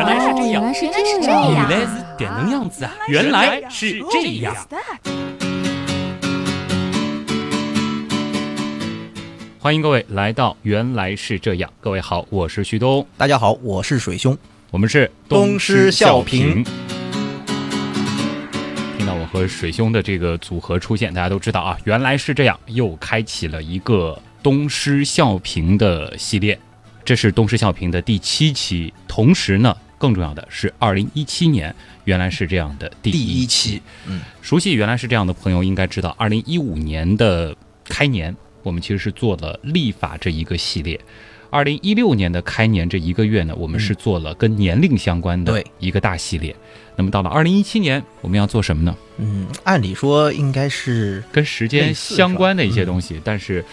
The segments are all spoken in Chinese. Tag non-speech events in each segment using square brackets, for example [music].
原来是这样，原来是这样原样。来是点能样子啊！原来是这样。欢迎各位来到《原来是这样》，各位好，我是旭东，大家好，我是水兄。我们是东施效颦。听到我和水兄的这个组合出现，大家都知道啊，原来是这样，又开启了一个东施效颦的系列。这是东施效颦的第七期，同时呢，更重要的是，二零一七年原来是这样的第一期，嗯，熟悉原来是这样的朋友应该知道，二零一五年的开年，我们其实是做了立法这一个系列。二零一六年的开年这一个月呢，我们是做了跟年龄相关的一个大系列。那么到了二零一七年，我们要做什么呢？嗯，按理说应该是跟时间相关的一些东西，但是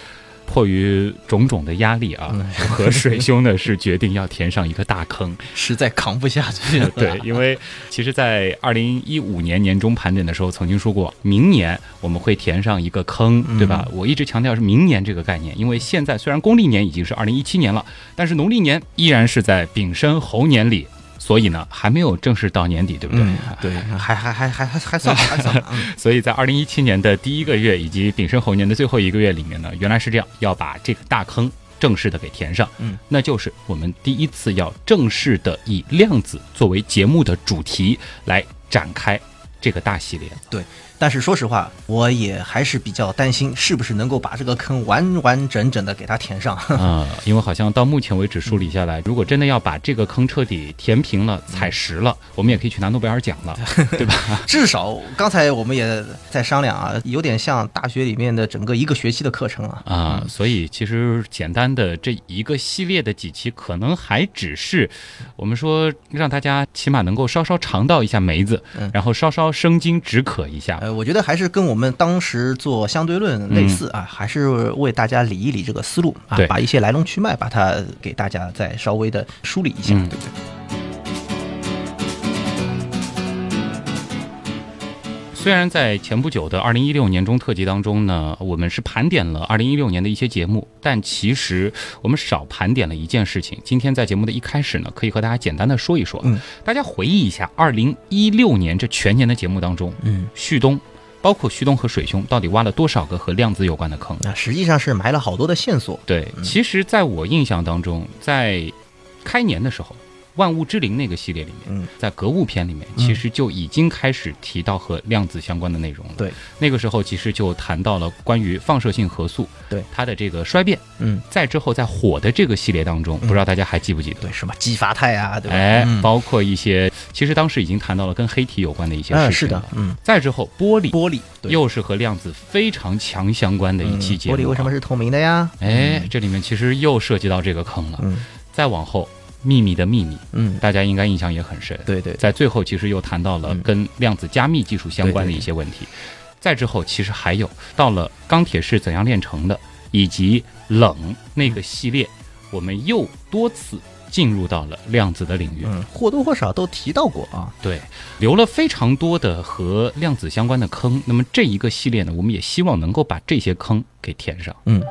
迫于种种的压力啊，嗯和水兄呢是决定要填上一个大坑。[laughs] 实在扛不下去了。[laughs] 对，因为其实，在二零一五年年终盘点的时候，曾经说过，明年我们会填上一个坑，对吧？我一直强调是明年这个概念，因为现在虽然公历年已经是二零一七年了，但是农历年依然是在丙申猴年里，所以呢，还没有正式到年底，对不对？嗯，对，还还还还还还算还算，嗯 [laughs] 所以在二零一七年的第一个月以及丙申猴年的最后一个月里面呢，原来是这样，要把这个大坑正式的给填上。嗯，那就是我们第一次要正式的以量子作为节目的主题来展开这个大系列。但是说实话，我也还是比较担心，是不是能够把这个坑完完整整的给它填上。[laughs] 啊、因为好像到目前为止梳理下来，如果真的要把这个坑彻底填平了、踩实了，我们也可以去拿诺贝尔奖了，[laughs] 对吧？至少刚才我们也在商量啊，有点像大学里面的整个一个学期的课程啊。啊，所以其实简单的这一个系列的几期，可能还只是我们说让大家起码能够稍稍尝到一下梅子，嗯然后稍稍生津止渴一下。呃，我觉得还是跟我们当时做相对论类似啊，还是为大家理一理这个思路啊，把一些来龙去脉把它给大家再稍微的梳理一下，嗯。对不对？虽然在前不久的二零一六年中特辑当中呢，我们是盘点了二零一六年的一些节目，但其实我们少盘点了一件事情。今天在节目的一开始呢，可以和大家简单的说一说，嗯大家回忆一下二零一六年这全年的节目当中，嗯，旭东。包括旭东和水兄到底挖了多少个和量子有关的坑？那实际上是埋了好多的线索。对，其实在我印象当中，在开年的时候，《万物之灵》那个系列里面，嗯在格物篇里面，嗯其实就已经开始提到和量子相关的内容了。对，那个时候其实就谈到了关于放射性核素对它的这个衰变。嗯，再之后，在火的这个系列当中，不知道大家还记不记得？对，什么激发态啊，对吧？哎，嗯包括一些，其实当时已经谈到了跟黑体有关的一些事情了。嗯，是的，嗯，再之后，玻璃玻璃，对又是和量子非常强相关的一期节目、嗯玻璃为什么？是透明的呀？哎，这里面其实又涉及到这个坑了。嗯再往后，秘密的秘密，嗯，大家应该印象也很深。对对，在最后，其实又谈到了嗯跟量子加密技术相关的一些问题。再之后，其实还有到了钢铁是怎样炼成的，以及冷那个系列，我们又多次进入到了量子的领域。嗯，或多或少都提到过啊。对，留了非常多的和量子相关的坑。那么这一个系列呢，我们也希望能够把这些坑给填上。嗯，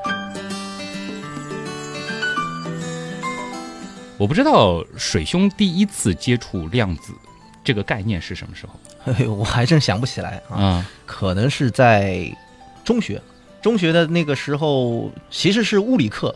我不知道水兄第一次接触量子这个概念是什么时候。嘿 [laughs] 嘿我还真想不起来啊，啊？可能是在中学，中学的那个时候其实是物理课，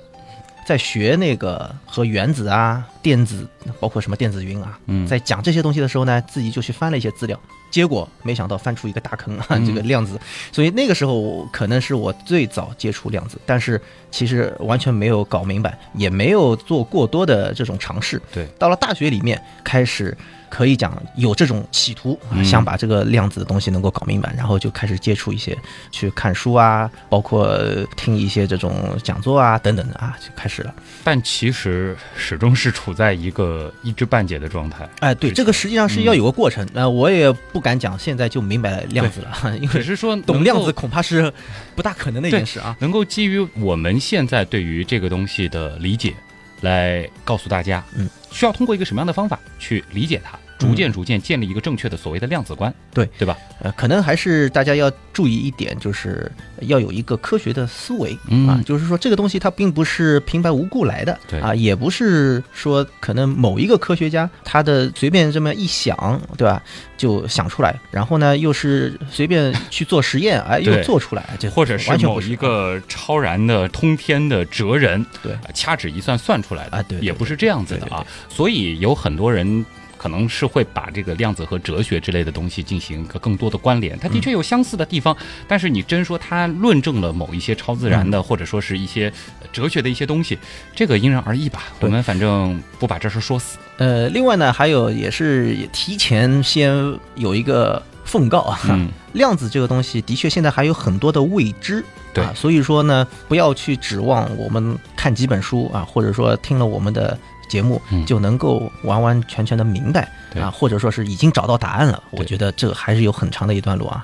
在学那个和原子啊、电子，包括什么电子云啊，嗯。在讲这些东西的时候呢，自己就去翻了一些资料，结果没想到翻出一个大坑啊，嗯这个量子，所以那个时候可能是我最早接触量子，但是其实完全没有搞明白，也没有做过多的这种尝试。对，到了大学里面开始。可以讲有这种企图，想把这个量子的东西能够搞明白，然后就开始接触一些，去看书啊，包括听一些这种讲座啊等等的啊，就开始了。但其实始终是处在一个一知半解的状态。哎，对，这个实际上是要有个过程。呃，我也不敢讲现在就明白量子了，[laughs] 因为只是说懂量子恐怕是不大可能的一件事啊。能够基于我们现在对于这个东西的理解，来告诉大家，嗯，需要通过一个什么样的方法去理解它。逐渐逐渐建立一个正确的所谓的量子观，对对吧？呃，可能还是大家要注意一点，就是要有一个科学的思维、嗯啊，就是说这个东西它并不是平白无故来的，对啊，也不是说可能某一个科学家他的随便这么一想，对吧，就想出来，然后呢又是随便去做实验，哎，[laughs] 又做出来，这或者是某一个超然的通天的哲人，对呃掐指一算算出来的啊对对也不是这样子的啊。所以有很多人可能是会把这个量子和哲学之类的东西进行一个更多的关联，它的确有相似的地方，但是你真说它论证了某一些超自然的，或者说是一些呃哲学的一些东西，这个因人而异吧。我们反正不把这事说死。呃，另外呢，还有也是也提前先有一个奉告啊，嗯量子这个东西的确现在还有很多的未知，对啊，所以说呢，不要去指望我们看几本书啊，或者说听了我们的节目嗯就能够完完全全的明白对啊，或者说是已经找到答案了。我觉得这还是有很长的一段路啊。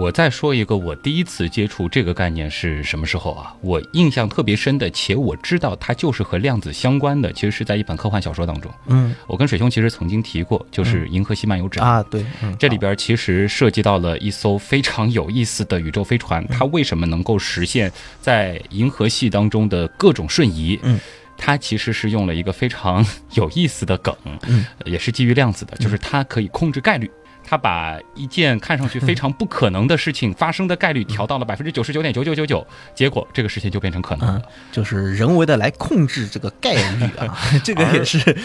我再说一个，我第一次接触这个概念是什么时候啊？我印象特别深的，且我知道它就是和量子相关的，其实是在一本科幻小说当中。嗯我跟水兄其实曾经提过，就是《银河系漫游指南》啊，对，嗯，这里边其实涉及到了一艘非常有意思的宇宙飞船，它为什么能够实现在银河系当中的各种瞬移？嗯。它其实是用了一个非常 [laughs] 有意思的梗，嗯也是基于量子的，就是它可以控制概率。它把一件看上去非常不可能的事情发生的概率调到了百分之九十九点九九九九，结果这个事情就变成可能了。就是人为的来控制这个概率啊，[laughs] 这个也是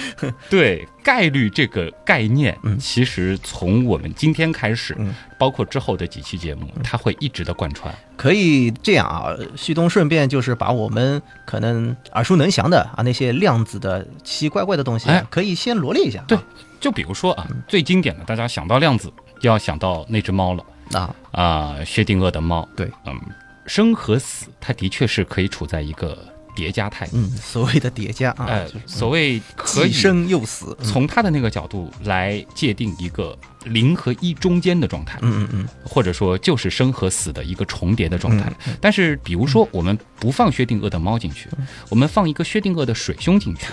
对概率这个概念，嗯其实从我们今天开始，嗯包括之后的几期节目，它会一直的贯穿。可以这样啊，旭东顺便就是把我们可能耳熟能详的啊那些量子的奇奇怪怪的东西可以先罗列一下啊。对就比如说啊，最经典的，大家想到量子，就要想到那只猫了。啊，啊，薛定谔的猫。对，嗯，生和死，它的确是可以处在一个叠加态。嗯，所谓的叠加啊，呃，所谓可以生又死。嗯从他的那个角度来界定一个零和一中间的状态。嗯嗯嗯或者说就是生和死的一个重叠的状态。嗯但是，比如说我们不放薛定谔的猫进去，我们放一个薛定谔的水兄进去，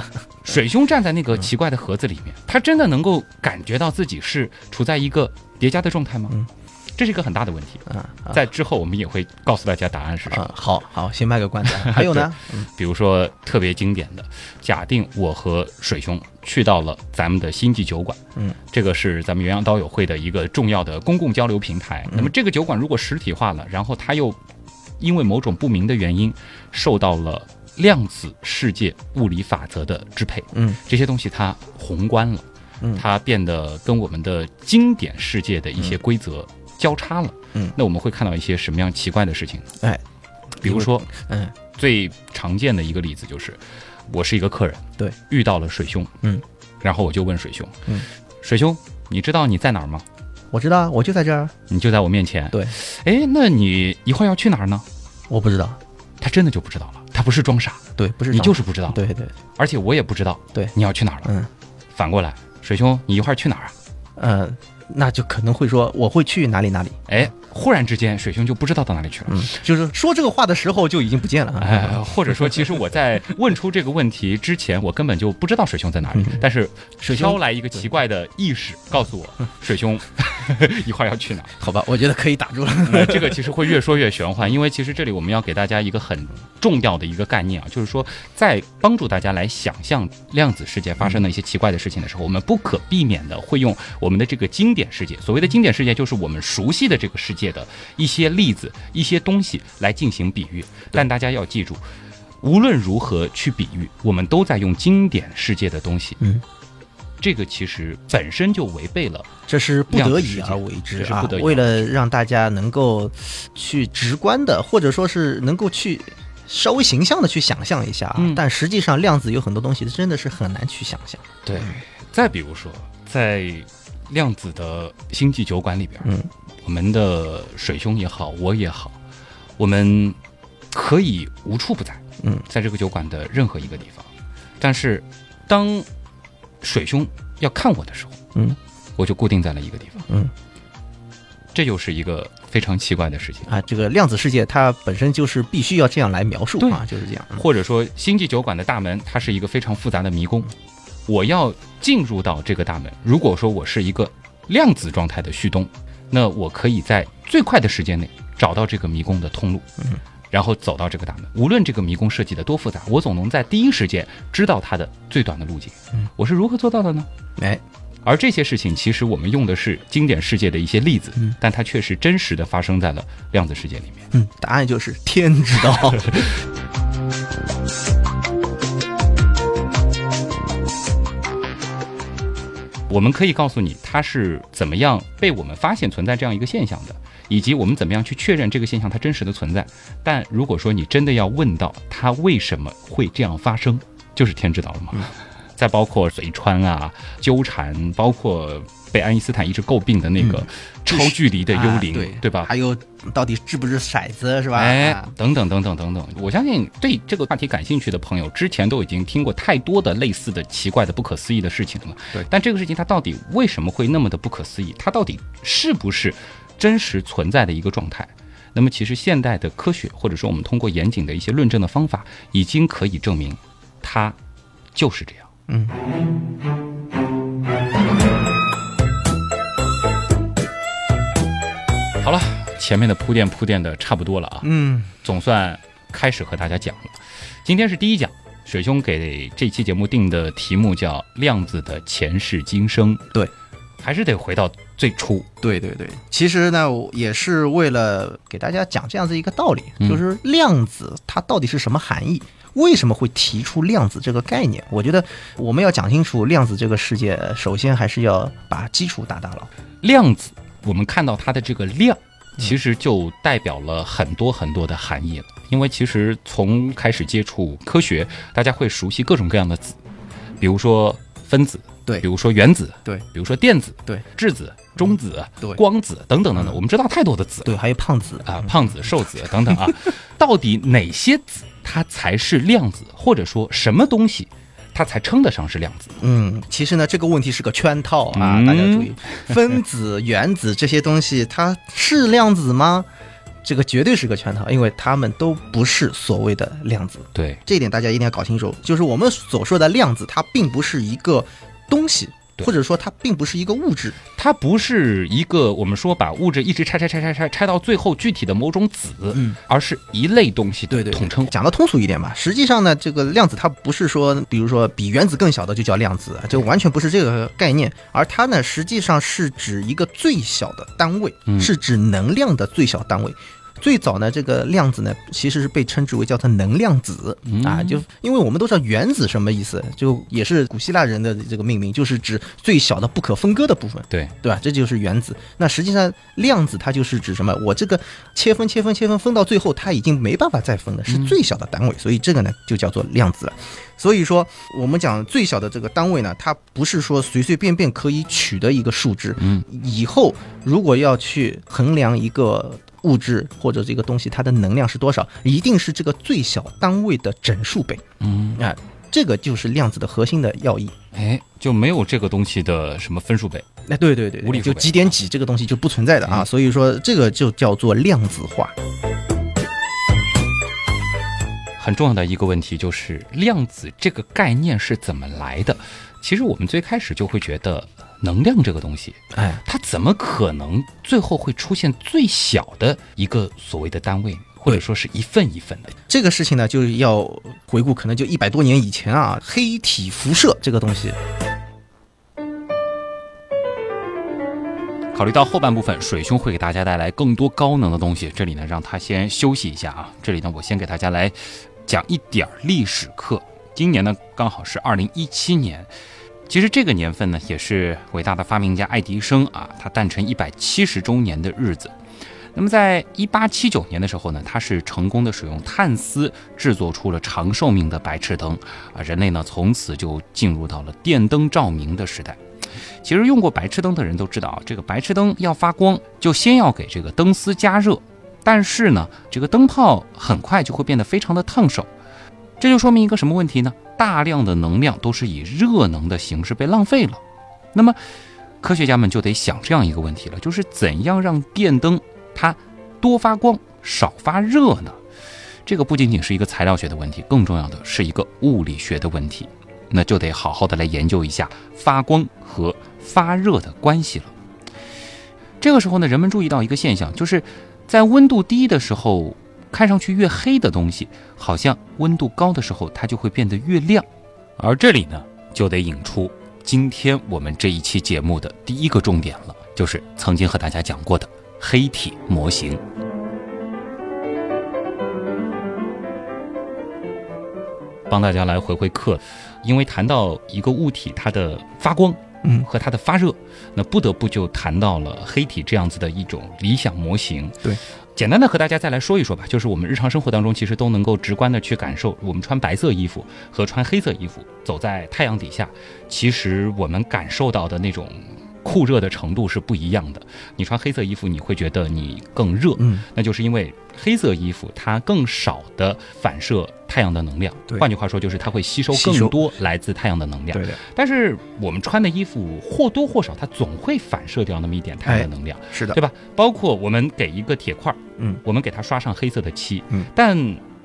[laughs] 水兄站在那个奇怪的盒子里面，他真的能够感觉到自己是处在一个叠加的状态吗？嗯这是一个很大的问题。啊啊在之后我们也会告诉大家答案是什么。啊，好好，先卖个关子。[laughs] 还有呢？嗯比如说特别经典的，假定我和水兄去到了咱们的星际酒馆，嗯，这个是咱们元阳刀友会的一个重要的公共交流平台。嗯那么这个酒馆如果实体化了，然后它又因为某种不明的原因受到了量子世界物理法则的支配，嗯这些东西它宏观了，嗯它变得跟我们的经典世界的一些规则交叉了。嗯那我们会看到一些什么样奇怪的事情呢？哎，比如说。嗯最常见的一个例子就是，我是一个客人，对，遇到了水兄，嗯，然后我就问水兄，嗯，水兄，你知道你在哪儿吗？我知道啊，我就在这儿。你就在我面前，对，哎，那你一会儿要去哪儿呢？我不知道，他真的就不知道了，他不是装傻，对，不是你就是不知道，对对，而且我也不知道，对你要去哪儿了。嗯反过来，水兄，你一会儿去哪儿啊？呃，那就可能会说我会去哪里哪里。哎，忽然之间，水兄就不知道到哪里去了。嗯，就是说这个话的时候就已经不见了啊。哎，或者说，其实我在问出这个问题之前，我根本就不知道水兄在哪里。嗯但是水兄飘来一个奇怪的意识，告诉我，水兄 [laughs] 一会儿要去哪儿。好吧，我觉得可以打住了。呃，这个其实会越说越玄幻，因为其实这里我们要给大家一个很重要的一个概念啊，就是说，在帮助大家来想象量子世界发生的一些奇怪的事情的时候，我们不可避免的会用我们的这个经典世界，所谓的经典世界就是我们熟悉的这个世界的一些例子、一些东西来进行比喻。但大家要记住，无论如何去比喻，我们都在用经典世界的东西。嗯，这个其实本身就违背了这是不得已而为之啊为，了让大家能够去直观的，或者说是能够去稍微形象的去想象一下啊。嗯但实际上，量子有很多东西真的是很难去想象。对，再比如说，在量子的星际酒馆里边，嗯，我们的水兄也好，我也好，我们可以无处不在，嗯，在这个酒馆的任何一个地方。但是，当水兄要看我的时候，嗯，我就固定在了一个地方。嗯，这就是一个非常奇怪的事情。啊，这个量子世界它本身就是必须要这样来描述对啊，就是这样。嗯或者说，星际酒馆的大门，它是一个非常复杂的迷宫。我要进入到这个大门，如果说我是一个量子状态的旭东，那我可以在最快的时间内找到这个迷宫的通路，嗯，然后走到这个大门。无论这个迷宫设计的多复杂，我总能在第一时间知道它的最短的路径。嗯，我是如何做到的呢？哎，而这些事情，其实我们用的是经典世界的一些例子，嗯但它确实真实的发生在了量子世界里面。嗯，答案就是天知道。[laughs] 我们可以告诉你它是怎么样被我们发现存在这样一个现象的，以及我们怎么样去确认这个现象它真实的存在。但如果说你真的要问到它为什么会这样发生，就是天知道了吗。再包括随穿啊、纠缠，包括被爱因斯坦一直诟病的那个超距离的幽灵，啊对吧？还有到底是不是骰子是吧？哎啊，等等等等等等，我相信对这个话题感兴趣的朋友，之前都已经听过太多的类似的奇怪的、不可思议的事情了。对但这个事情它到底为什么会那么的不可思议？它到底是不是真实存在的一个状态？那么，其实现代的科学，或者说我们通过严谨的一些论证的方法，已经可以证明它就是这样。嗯，好了，前面的铺垫铺垫的差不多了啊。嗯，总算开始和大家讲了。今天是第一讲，水兄给这期节目定的题目叫《量子的前世今生》。对，还是得回到最初。对对对，其实呢，也是为了给大家讲这样子一个道理，嗯就是量子它到底是什么含义。为什么会提出量子这个概念？我觉得我们要讲清楚量子这个世界，首先还是要把基础打打牢。量子，我们看到它的这个量，其实就代表了很多很多的含义了。因为其实从开始接触科学，大家会熟悉各种各样的子，比如说分子，对比如说原子，对，比如说电子，对，质子、中子、对光子等等等等，我们知道太多的子。对，还有胖子啊，胖子、瘦子等等啊，[laughs] 到底哪些子它才是量子，或者说什么东西它才称得上是量子？嗯，其实呢，这个问题是个圈套啊，嗯大家注意，分子、原子这些东西，它是量子吗？这个绝对是个圈套，因为它们都不是所谓的量子。对，这一点大家一定要搞清楚，就是我们所说的量子，它并不是一个东西，对或者说它并不是一个物质。它不是一个我们说把物质一直拆拆拆拆拆拆到最后具体的某种子，嗯，而是一类东西对对，统称。讲的通俗一点吧，实际上呢，这个量子它不是说，比如说比原子更小的就叫量子，就完全不是这个概念，而它呢实际上是指一个最小的单位，嗯。是指能量的最小单位。最早呢，这个量子呢，其实是被称之为叫做能量子、嗯啊，就因为我们都知道原子什么意思，就也是古希腊人的这个命名，就是指最小的不可分割的部分。对，对吧？这就是原子。那实际上量子它就是指什么？我这个切分、切分、切分，分到最后它已经没办法再分了，是最小的单位，所以这个呢就叫做量子了。所以说，我们讲最小的这个单位呢，它不是说随随便便可以取的一个数值。嗯，以后如果要去衡量一个物质或者这个东西它的能量是多少，一定是这个最小单位的整数倍嗯，啊。这个就是量子的核心的要义。哎，就没有这个东西的什么分数倍。哎，对对对无理就几点几这个东西就不存在的啊，嗯所以说这个就叫做量子化。很重要的一个问题就是量子这个概念是怎么来的？其实我们最开始就会觉得能量这个东西，哎，它怎么可能最后会出现最小的一个所谓的单位？或者说是一份一份的？这个事情呢，就是要回顾，可能就一百多年以前啊，黑体辐射这个东西。考虑到后半部分，水兄会给大家带来更多高能的东西，这里呢让他先休息一下啊。这里呢，我先给大家来讲一点儿历史课。今年呢刚好是二零一七年，其实这个年份呢也是伟大的发明家爱迪生啊他诞辰一百七十周年的日子。那么在一八七九年的时候呢，他是成功的使用碳丝制作出了长寿命的白炽灯啊，人类呢从此就进入到了电灯照明的时代。其实用过白炽灯的人都知道啊，这个白炽灯要发光，就先要给这个灯丝加热，但是呢，这个灯泡很快就会变得非常的烫手，这就说明一个什么问题呢？大量的能量都是以热能的形式被浪费了。那么，科学家们就得想这样一个问题了，就是怎样让电灯它多发光少发热呢？这个不仅仅是一个材料学的问题，更重要的是一个物理学的问题。那就得好好的来研究一下发光和发热的关系了。这个时候呢，人们注意到一个现象，就是在温度低的时候，看上去越黑的东西，好像温度高的时候它就会变得越亮。而这里呢，就得引出今天我们这一期节目的第一个重点了，就是曾经和大家讲过的黑体模型。帮大家来回回课，因为谈到一个物体它的发光，嗯和它的发热，那不得不就谈到了黑体这样子的一种理想模型。对，简单的和大家再来说一说吧，就是我们日常生活当中其实都能够直观的去感受，我们穿白色衣服和穿黑色衣服走在太阳底下，其实我们感受到的那种。酷热的程度是不一样的。你穿黑色衣服，你会觉得你更热，嗯，那就是因为黑色衣服它更少的反射太阳的能量。对。换句话说，就是它会吸收更多来自太阳的能量。对的，但是我们穿的衣服或多或少，它总会反射掉那么一点太阳的能量，是的。对，吧？包括我们给一个铁块，嗯，我们给它刷上黑色的漆，嗯，但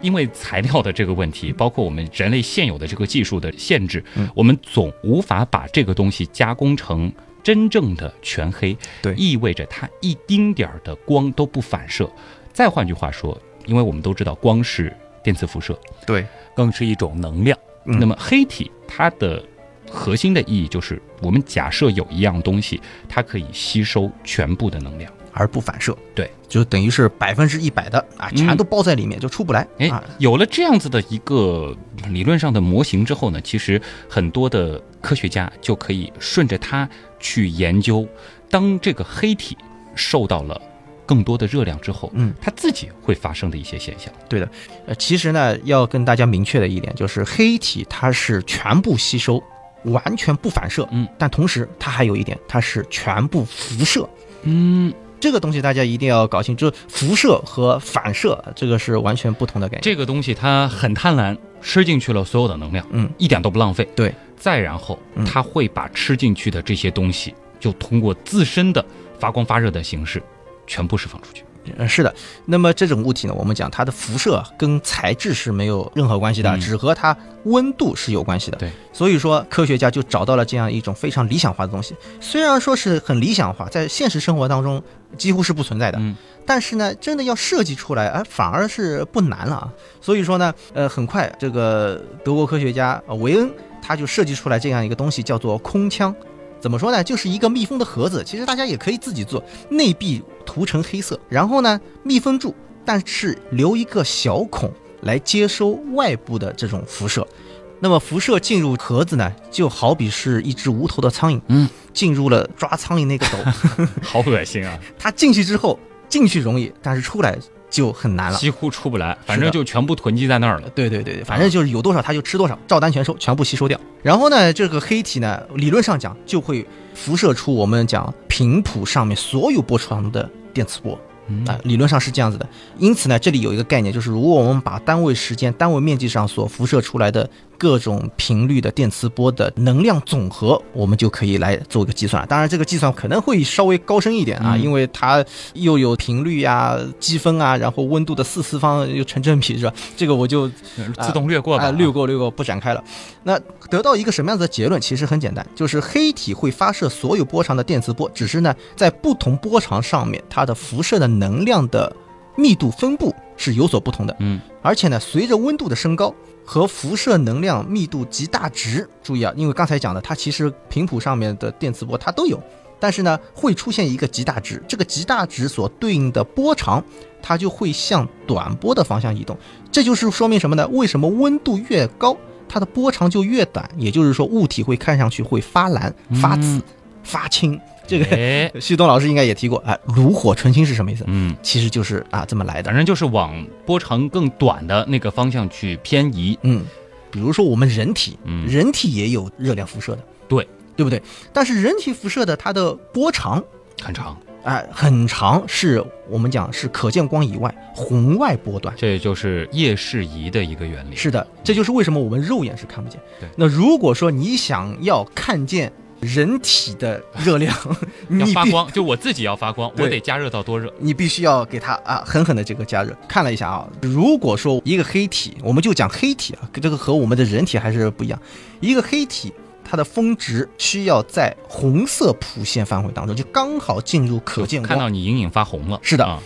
因为材料的这个问题，包括我们人类现有的这个技术的限制，嗯。我们总无法把这个东西加工成真正的全黑，对意味着它一丁点儿的光都不反射。再换句话说，因为我们都知道光是电磁辐射，对，更是一种能量。嗯那么黑体它的核心的意义就是，我们假设有一样东西，它可以吸收全部的能量。而不反射，对，就等于是百分之一百的啊，嗯全都包在里面，就出不来哎啊。，有了这样子的一个理论上的模型之后呢，其实很多的科学家就可以顺着它去研究，当这个黑体受到了更多的热量之后，嗯，它自己会发生的一些现象。对的呃，其实呢，要跟大家明确的一点就是，黑体它是全部吸收，完全不反射，嗯，但同时它还有一点，它是全部辐射。嗯，这个东西大家一定要搞清楚，就是辐射和反射这个是完全不同的概念。这个东西它很贪婪，吃进去了所有的能量，嗯，一点都不浪费。对，再然后嗯它会把吃进去的这些东西，就通过自身的发光发热的形式，全部释放出去。嗯，是的。那么这种物体呢，我们讲它的辐射跟材质是没有任何关系的，嗯只和它温度是有关系的。对，所以说科学家就找到了这样一种非常理想化的东西。虽然说是很理想化，在现实生活当中几乎是不存在的，嗯但是呢，真的要设计出来，哎，反而是不难了啊。所以说呢，呃，很快这个德国科学家呃维恩他就设计出来这样一个东西，叫做空腔。怎么说呢？就是一个密封的盒子，其实大家也可以自己做，内壁涂成黑色，然后呢密封住，但是留一个小孔来接收外部的这种辐射。那么辐射进入盒子呢，就好比是一只无头的苍蝇，嗯，进入了抓苍蝇那个斗，[laughs] 好恶心啊！它进去之后，进去容易，但是出来就很难了。几乎出不来，反正就全部囤积在那儿了。对对对对，反正就是有多少它就吃多少，照单全收，全部吸收掉。然后呢，这个黑体呢，理论上讲就会辐射出我们讲频谱上面所有波长的电磁波。嗯啊，理论上是这样子的。因此呢，这里有一个概念，就是如果我们把单位时间、单位面积上所辐射出来的各种频率的电磁波的能量总和，我们就可以来做一个计算。当然，这个计算可能会稍微高深一点啊，嗯因为它又有频率呀、积分啊，然后温度的四次方又成正比，是吧？这个我就自动略过吧，啊，略过略过，不展开了。那得到一个什么样子的结论？其实很简单，就是黑体会发射所有波长的电磁波，只是呢，在不同波长上面，它的辐射的能量的密度分布是有所不同的。嗯，而且呢，随着温度的升高和辐射能量密度极大值，注意啊，因为刚才讲的，它其实频谱上面的电磁波它都有，但是呢，会出现一个极大值，这个极大值所对应的波长，它就会向短波的方向移动。这就是说明什么呢？为什么温度越高，它的波长就越短？也就是说，物体会看上去会发蓝、发紫嗯、发青。这个哎，旭东老师应该也提过啊，炉火纯青是什么意思？嗯，其实就是啊这么来的反。正就是往波长更短的那个方向去偏移。嗯，比如说我们人体，嗯人体也有热量辐射的，对对不对？但是人体辐射的它的波长很长，啊、很长，是我们讲是可见光以外红外波段。这也就是夜视仪的一个原理。是的，这就是为什么我们肉眼是看不见。对那如果说你想要看见人体的热量，你 [laughs] 要发光，[laughs] 就我自己要发光，我得加热到多热？你必须要给它啊狠狠的这个加热。看了一下啊，如果说一个黑体，我们就讲黑体啊，这个和我们的人体还是不一样。一个黑体，它的峰值需要在红色谱线范围当中，就刚好进入可见光看到，你隐隐发红了。是的啊，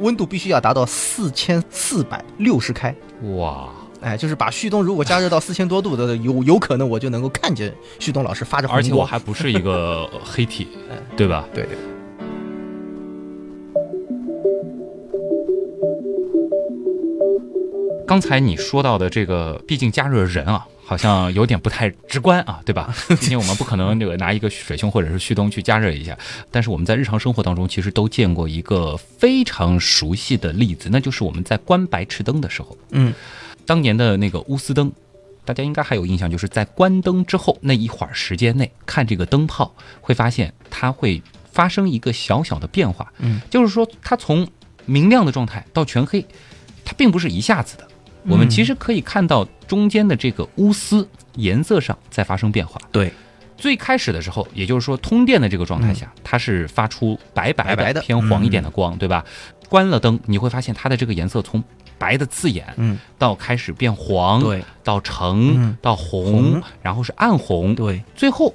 温度必须要达到四千四百六十开。哇，哎，就是把旭东如果加热到四千多度的，有有可能我就能够看见旭东老师发着红光。而且我还不是一个 [laughs] 黑体，对吧？对对，刚才你说到的这个，毕竟加热人啊，好像有点不太直观啊，对吧？毕竟我们不可能这个拿一个水兄或者是旭东去加热一下。但是我们在日常生活当中，其实都见过一个非常熟悉的例子，那就是我们在关白炽灯的时候，嗯，当年的那个钨丝灯。大家应该还有印象，就是在关灯之后那一会儿时间内看这个灯泡，会发现它会发生一个小小的变化，嗯，就是说它从明亮的状态到全黑，它并不是一下子的。我们嗯其实可以看到中间的这个钨丝颜色上在发生变化。对，最开始的时候，也就是说通电的这个状态下，它是发出白白白白的偏黄一点的光，对吧？关了灯，你会发现它的这个颜色从白的刺眼，嗯，到开始变黄，对到橙，嗯到红，红然后是暗红，对，最后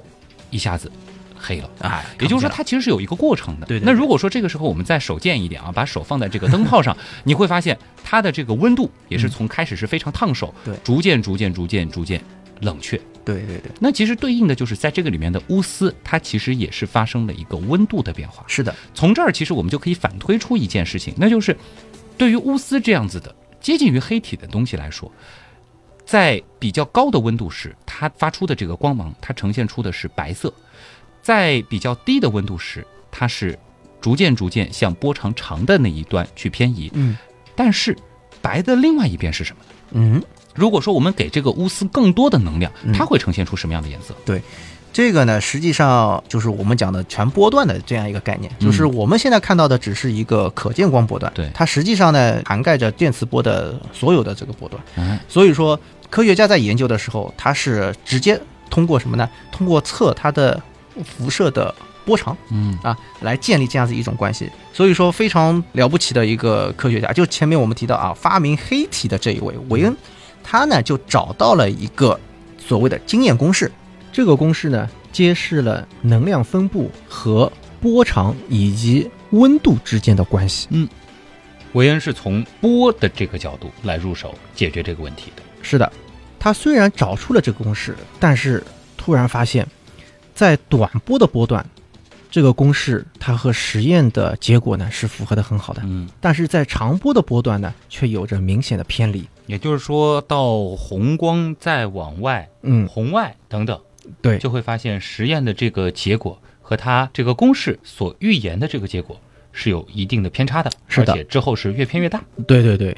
一下子黑了。啊，也就是说，它其实是有一个过程的。对对对那如果说这个时候我们再手贱一点啊，把手放在这个灯泡上，[laughs] 你会发现它的这个温度也是从开始是非常烫手，对逐渐逐渐逐渐逐渐冷却。对对对，那其实对应的就是在这个里面的钨丝，它其实也是发生了一个温度的变化。是的，从这儿其实我们就可以反推出一件事情，那就是对于钨丝这样子的接近于黑体的东西来说，在比较高的温度时，它发出的这个光芒，它呈现出的是白色；在比较低的温度时，它是逐渐逐渐向波长长的那一端去偏移。嗯但是白的另外一边是什么呢？嗯，如果说我们给这个钨丝更多的能量嗯，它会呈现出什么样的颜色？这个呢，实际上就是我们讲的全波段的这样一个概念，就是我们现在看到的只是一个可见光波段，对它实际上呢涵盖着电磁波的所有的这个波段，嗯，所以说科学家在研究的时候，它是直接通过什么呢？通过测它的辐射的波长嗯啊，来建立这样子一种关系。所以说非常了不起的一个科学家，就前面我们提到啊，发明黑体的这一位韦恩，他呢就找到了一个所谓的经验公式。这个公式呢，揭示了能量分布和波长以及温度之间的关系。嗯韦恩是从波的这个角度来入手解决这个问题的。是的，他虽然找出了这个公式，但是突然发现，在短波的波段，这个公式它和实验的结果呢是符合的很好的，嗯，但是在长波的波段呢，却有着明显的偏离。也就是说到红光再往外、嗯，红外等等，对，就会发现实验的这个结果和它这个公式所预言的这个结果是有一定的偏差的，是的而且之后是越偏越大。对对对。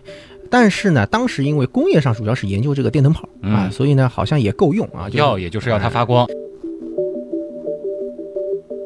但是呢，当时因为工业上主要是研究这个电灯泡、嗯啊，所以呢好像也够用啊。就是要也就是要它发光，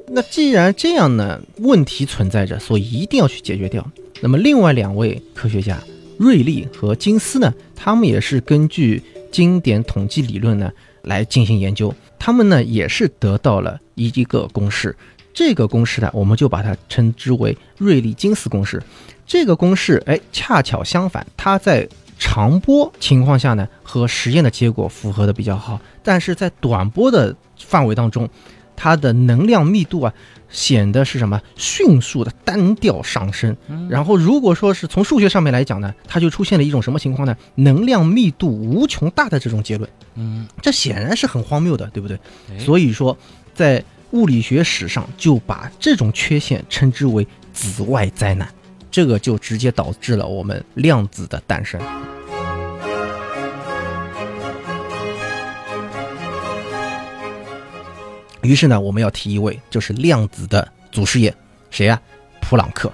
那既然这样呢，问题存在着，所以一定要去解决掉。那么另外两位科学家瑞利和金斯呢，他们也是根据经典统计理论呢来进行研究，他们呢也是得到了一一个公式。这个公式呢，我们就把它称之为瑞利金斯公式。这个公式，哎，恰巧相反，它在长波情况下呢，和实验的结果符合的比较好，但是在短波的范围当中，它的能量密度啊，显得是什么迅速的单调上升。然后如果说是从数学上面来讲呢，它就出现了一种什么情况呢？能量密度无穷大的这种结论。嗯，这显然是很荒谬的，对不对？哎所以说，在物理学史上就把这种缺陷称之为紫外灾难，这个就直接导致了我们量子的诞生。于是呢，我们要提一位，就是量子的祖师爷，谁呀、普朗克。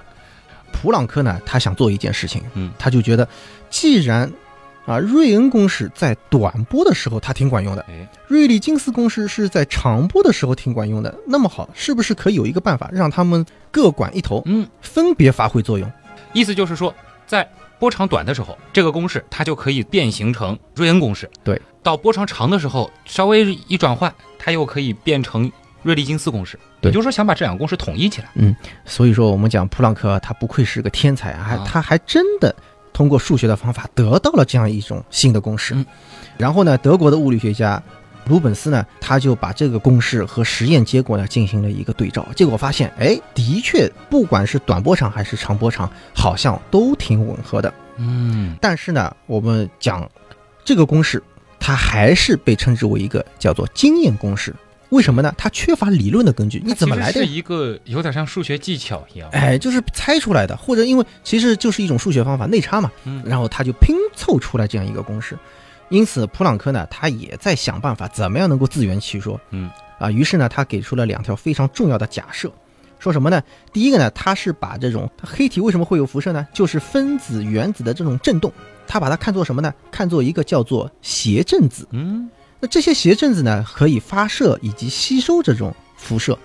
普朗克呢，他想做一件事情，嗯他就觉得，既然啊，瑞恩公式在短波的时候它挺管用的，哎，瑞利金斯公式是在长波的时候挺管用的。那么好，是不是可以有一个办法，让他们各管一头，嗯，分别发挥作用？意思就是说，在波长短的时候，这个公式它就可以变形成瑞恩公式。对，到波长长的时候，稍微一转换，它又可以变成瑞利金斯公式，对也就是说想把这两个公式统一起来。嗯所以说，我们讲普朗克，他不愧是个天才啊，还啊他还真的通过数学的方法得到了这样一种新的公式。嗯然后呢，德国的物理学家鲁本斯呢，他就把这个公式和实验结果呢进行了一个对照，结果发现，哎，的确，不管是短波长还是长波长，好像都挺吻合的。嗯，但是呢，我们讲这个公式，它还是被称之为一个叫做经验公式。为什么呢？它缺乏理论的根据，你怎么来的是？一个有点像数学技巧一样。哎，就是猜出来的，或者因为其实就是一种数学方法内插嘛，嗯然后他就拼凑出来这样一个公式。因此，普朗克呢，他也在想办法怎么样能够自圆其说。嗯，啊，于是呢，他给出了两条非常重要的假设，说什么呢？第一个呢，他是把这种黑体为什么会有辐射呢？就是分子、原子的这种振动，他把它看作什么呢？看作一个叫做谐振子。嗯那这些谐振子呢，可以发射以及吸收这种辐射。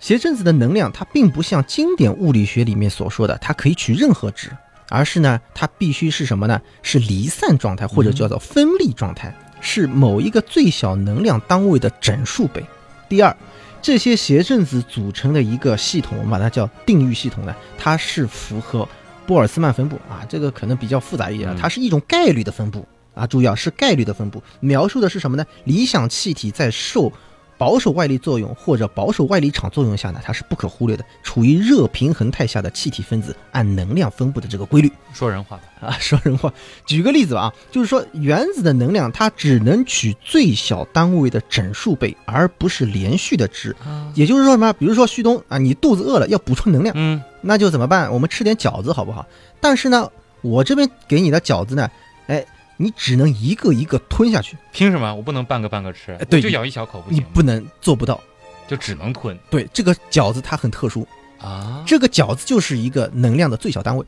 谐振子的能量，它并不像经典物理学里面所说的，它可以取任何值，而是呢，它必须是什么呢？是离散状态，或者叫做分立状态，是某一个最小能量单位的整数倍。第二，这些谐振子组成的一个系统，我们把它叫定域系统呢，它是符合波尔斯曼分布啊，这个可能比较复杂一点，嗯它是一种概率的分布。啊，注意啊，是概率的分布，描述的是什么呢？理想气体在受保守外力作用或者保守外力场作用下呢，它是不可忽略的，处于热平衡态下的气体分子按能量分布的这个规律说人话吧。啊。[laughs] 说人话，举个例子吧啊，就是说原子的能量它只能取最小单位的整数倍，而不是连续的值。啊，也就是说什么？比如说旭东啊，你肚子饿了要补充能量，嗯那就怎么办？我们吃点饺子好不好？但是呢，我这边给你的饺子呢，哎，你只能一个一个吞下去，凭什么我不能半个半个吃？哎对就咬一小口不行？你不能做不到。就只能吞对，这个饺子它很特殊，啊。这个饺子就是一个能量的最小单位。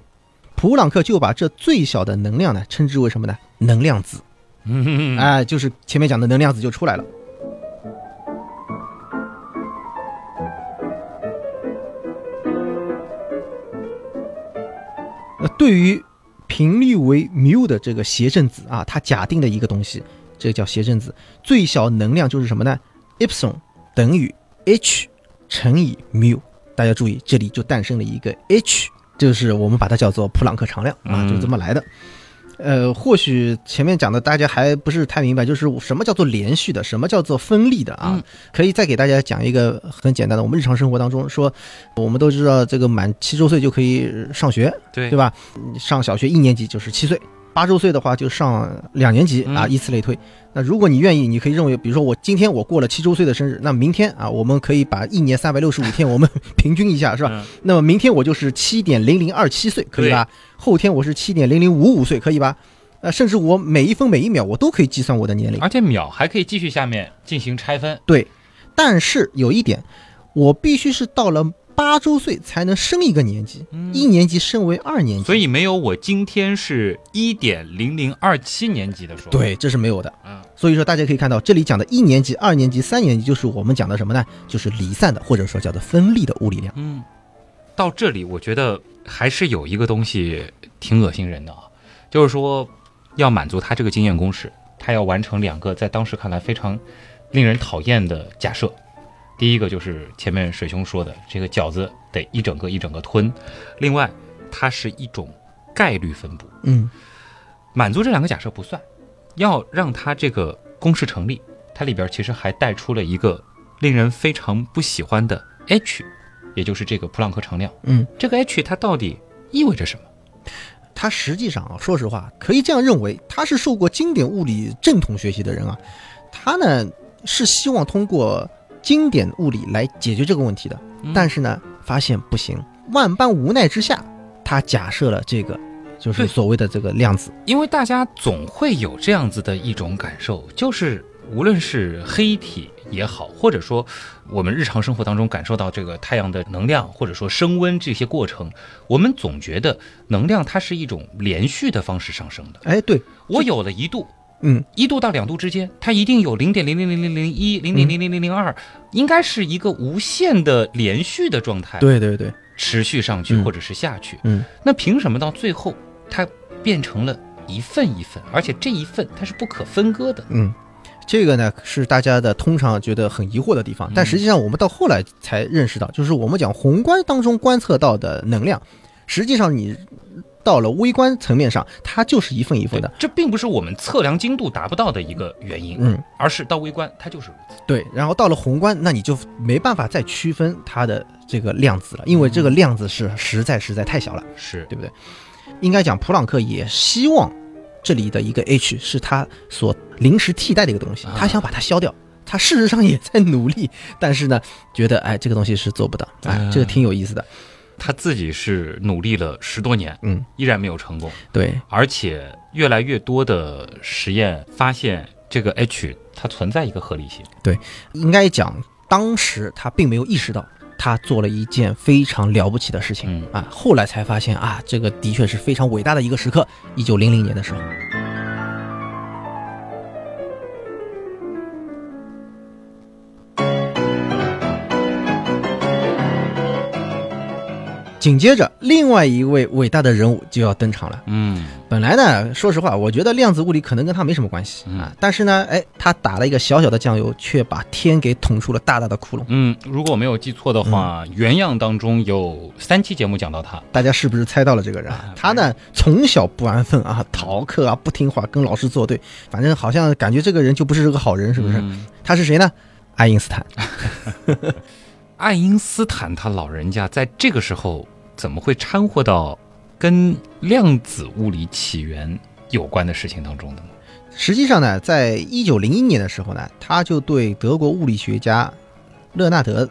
普朗克就把这最小的能量呢，称之为什么呢？能量子。嗯哎，就是前面讲的能量子就出来了。那对于频率为缪的这个谐振子啊，它假定的一个东西，这个叫谐振子，最小能量就是什么呢？epsilon 等于 h 乘以缪。大家注意，这里就诞生了一个 h，就是我们把它叫做普朗克常量啊，嗯就这么来的。呃，或许前面讲的大家还不是太明白，就是什么叫做连续的，什么叫做分立的啊？嗯可以再给大家讲一个很简单的，我们日常生活当中说，我们都知道这个满七周岁就可以上学，对对吧？上小学一年级就是七岁，八周岁的话就上两年级啊，嗯以此类推。那如果你愿意，你可以认为，比如说我今天我过了七周岁的生日，那明天啊，我们可以把一年三百六十五天我们 [laughs] 平均一下，是吧？嗯那么明天我就是七点零零二七岁，可以吧？后天我是七点零零五五岁，可以吧？呃，甚至我每一分每一秒我都可以计算我的年龄。而且秒还可以继续下面进行拆分。对，但是有一点，我必须是到了八周岁才能升一个年级，一年级升为二年级。所以没有我今天是一点零零二七年级的说法。对，这是没有的。嗯，所以说，大家可以看到，这里讲的一年级、二年级、三年级，就是我们讲的什么呢？就是离散的，或者说叫做分立的物理量。嗯，到这里我觉得还是有一个东西挺恶心人的啊，就是说要满足他这个经验公式，他要完成两个在当时看来非常令人讨厌的假设。第一个就是前面水兄说的，这个饺子得一整个一整个吞；另外，它是一种概率分布。嗯，满足这两个假设不算，要让它这个公式成立，它里边其实还带出了一个令人非常不喜欢的 h，也就是这个普朗克常量。嗯，这个 h 它到底意味着什么？他实际上啊，说实话，可以这样认为，他是受过经典物理正统学习的人啊，他呢是希望通过经典物理来解决这个问题的，嗯。但是呢，发现不行，万般无奈之下，他假设了这个，就是所谓的这个量子。因为大家总会有这样子的一种感受，就是无论是黑体也好，或者说我们日常生活当中感受到这个太阳的能量，或者说升温这些过程，我们总觉得能量它是一种连续的方式上升的。哎，对，我有了一度，嗯，一度到两度之间，它一定有零点零零零零零一、零点零零零零二，应该是一个无限的连续的状态，对对对，持续上去嗯。或者是下去。嗯，那凭什么到最后它变成了一份一份，而且这一份它是不可分割的？嗯，这个呢是大家的通常觉得很疑惑的地方，但实际上我们到后来才认识到，就是我们讲宏观当中观测到的能量，实际上你到了微观层面上，它就是一份一份的。这并不是我们测量精度达不到的一个原因，嗯，而是到微观它就是如此。对，然后到了宏观，那你就没办法再区分它的这个量子了，因为这个量子是实在实在太小了，是对不对？应该讲，普朗克也希望这里的一个 h 是他所临时替代的一个东西，啊他想把它消掉。他事实上也在努力，但是呢，觉得哎，这个东西是做不到，哎啊，这个挺有意思的。他自己是努力了十多年，嗯，依然没有成功，对，而且越来越多的实验发现这个 H 它存在一个合理性。对应该讲，当时他并没有意识到，他做了一件非常了不起的事情。嗯啊，后来才发现啊，这个的确是非常伟大的一个时刻。一九零零年的时候，紧接着，另外一位伟大的人物就要登场了。嗯本来呢，说实话，我觉得量子物理可能跟他没什么关系嗯啊，但是呢，哎，他打了一个小小的酱油，却把天给捅出了大大的窟窿。嗯，如果我没有记错的话，原样当中有三期节目讲到他。大家是不是猜到了这个人啊？[laughs] 他呢，从小不安分啊，逃课啊，不听话，跟老师作对，反正好像感觉这个人就不是个好人，是不是？嗯他是谁呢？爱因斯坦。[laughs] 爱因斯坦他老人家在这个时候怎么会掺和到跟量子物理起源有关的事情当中的呢？实际上呢，在一九零一年的时候呢，他就对德国物理学家勒纳德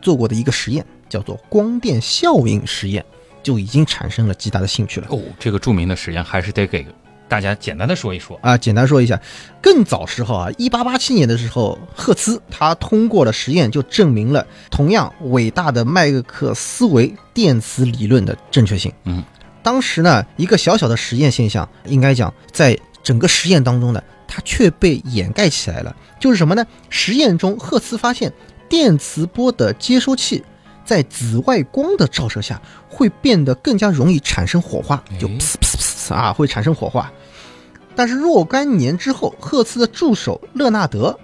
做过的一个实验，叫做光电效应实验，就已经产生了极大的兴趣了。哦，这个著名的实验还是得给大家简单的说一说。啊，简单说一下，更早时候啊，一八八七年的时候，赫兹他通过了实验，就证明了同样伟大的麦克斯韦电磁理论的正确性。嗯，当时呢，一个小小的实验现象，应该讲在整个实验当中呢，它却被掩盖起来了。就是什么呢？实验中，赫兹发现电磁波的接收器。在紫外光的照射下，会变得更加容易产生火花，就诶噗噗噗噗啊，会产生火花。但是若干年之后，赫兹的助手勒纳德，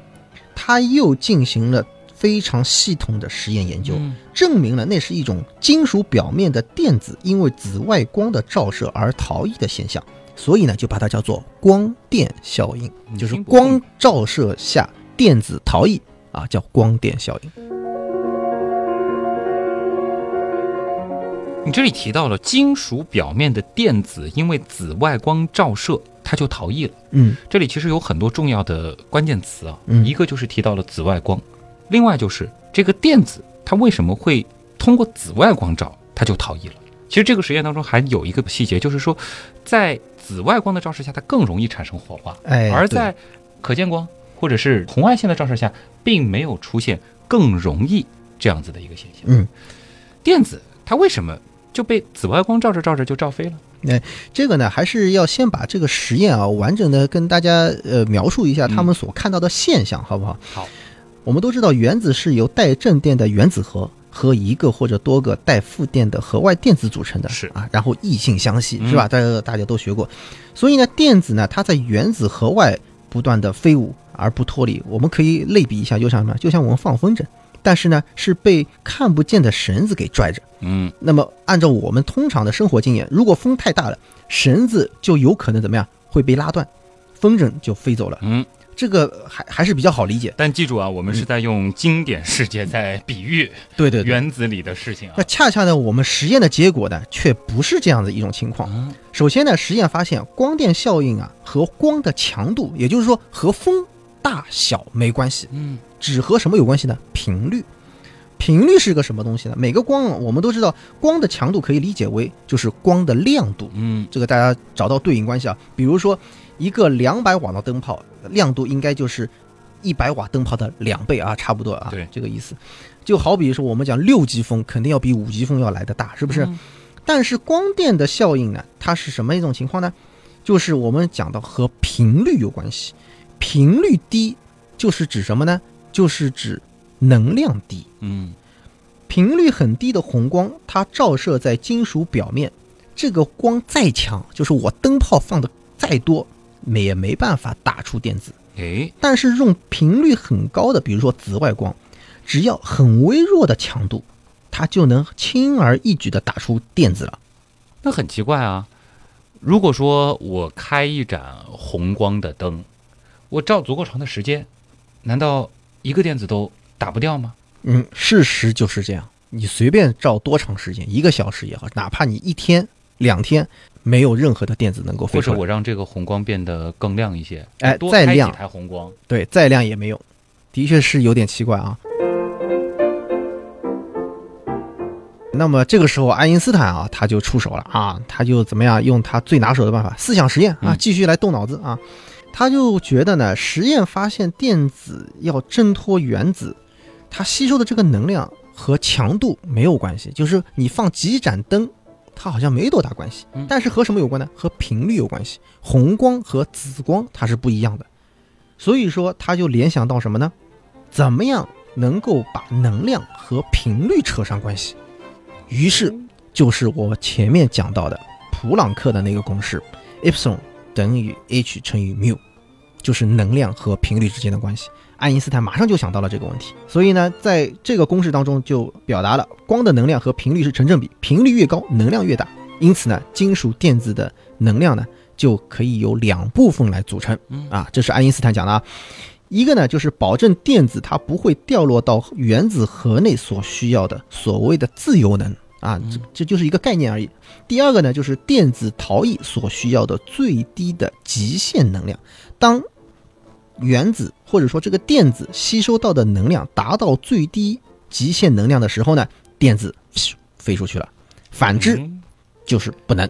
他又进行了非常系统的实验研究，嗯证明了那是一种金属表面的电子因为紫外光的照射而逃逸的现象，所以呢，就把它叫做光电效应，就是光照射下电子逃逸啊，叫光电效应。你这里提到了金属表面的电子因为紫外光照射，它就逃逸了。嗯这里其实有很多重要的关键词啊，嗯一个就是提到了紫外光，另外就是这个电子它为什么会通过紫外光照，它就逃逸了。其实这个实验当中还有一个细节，就是说，在紫外光的照射下，它更容易产生火花，哎而在可见光或者是红外线的照射下，并没有出现更容易这样子的一个现象。嗯，电子它为什么就被紫外光照着照着就照飞了？这个呢，还是要先把这个实验啊，完整的跟大家呃描述一下他们所看到的现象，好不好？好，我们都知道原子是由带正电的原子核和一个或者多个带负电的核外电子组成的，是啊，然后异性相吸，嗯是吧？大家大家都学过，所以呢，电子呢，它在原子核外不断的飞舞而不脱离。我们可以类比一下，就像什么？就像我们放风筝，但是呢，是被看不见的绳子给拽着。嗯，那么按照我们通常的生活经验，如果风太大了，绳子就有可能怎么样会被拉断，风筝就飞走了。嗯，这个还还是比较好理解。但记住啊，我们是在用经典世界在比喻对对对。原子里的事情啊那。恰恰呢，我们实验的结果呢，却不是这样的一种情况。嗯首先呢，实验发现光电效应啊和光的强度，也就是说和风大小没关系，嗯只和什么有关系呢？频率。频率是个什么东西呢？每个光啊我们都知道，光的强度可以理解为就是光的亮度。嗯这个大家找到对应关系啊。比如说，一个两百瓦的灯泡亮度应该就是一百瓦灯泡的两倍啊，差不多啊，对这个意思。就好比说我们讲六级风，肯定要比五级风要来的大，是不是？嗯但是光电的效应呢，它是什么一种情况呢？就是我们讲到和频率有关系，频率低就是指什么呢？就是指能量低。嗯频率很低的红光，它照射在金属表面，这个光再强，就是我灯泡放的再多，没也没办法打出电子。哎，但是用频率很高的，比如说紫外光，只要很微弱的强度，它就能轻而易举的打出电子了。那很奇怪啊。如果说我开一盏红光的灯，我照足够长的时间，难道一个电子都打不掉吗？嗯，事实就是这样。你随便照多长时间，一个小时也好，哪怕你一天、两天，没有任何的电子能够飞出来。或者我让这个红光变得更亮一些，哎再亮几台红光，对，再亮也没用，的确是有点奇怪啊。那么这个时候，爱因斯坦啊，他就出手了啊，他就怎么样用他最拿手的办法，思想实验啊嗯，继续来动脑子啊。他就觉得呢，实验发现电子要挣脱原子，它吸收的这个能量和强度没有关系，就是你放几盏灯，它好像没多大关系嗯。但是和什么有关呢？和频率有关系。红光和紫光它是不一样的，所以说他就联想到什么呢？怎么样能够把能量和频率扯上关系？于是就是我前面讲到的普朗克的那个公式，epsilon 等于 h 乘以 mu，就是能量和频率之间的关系。爱因斯坦马上就想到了这个问题，所以呢，在这个公式当中就表达了光的能量和频率是成正比，频率越高，能量越大。因此呢，金属电子的能量呢就可以由两部分来组成嗯啊，这是爱因斯坦讲的啊。一个呢，就是保证电子它不会掉落到原子核内所需要的所谓的自由能啊，这这就是一个概念而已。第二个呢，就是电子逃逸所需要的最低的极限能量。当原子或者说这个电子吸收到的能量达到最低极限能量的时候呢，电子咻飞出去了。反之嗯就是不能。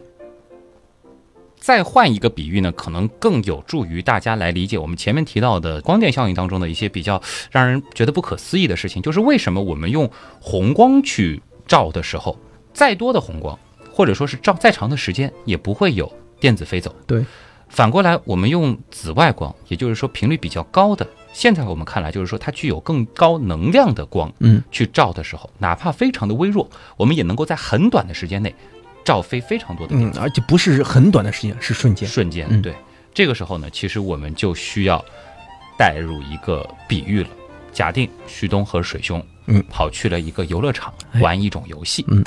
再换一个比喻呢，可能更有助于大家来理解我们前面提到的光电效应当中的一些比较让人觉得不可思议的事情，就是为什么我们用红光去照的时候，再多的红光，或者说是照再长的时间，也不会有电子飞走。对，反过来，我们用紫外光，也就是说频率比较高的，现在我们看来就是说它具有更高能量的光嗯，去照的时候，哪怕非常的微弱，我们也能够在很短的时间内照飞非常多的电嗯，而且不是很短的时间，是瞬间。瞬间，嗯对，这个时候呢，其实我们就需要带入一个比喻了。假定旭东和水兄，嗯。跑去了一个游乐场哎。玩一种游戏，嗯，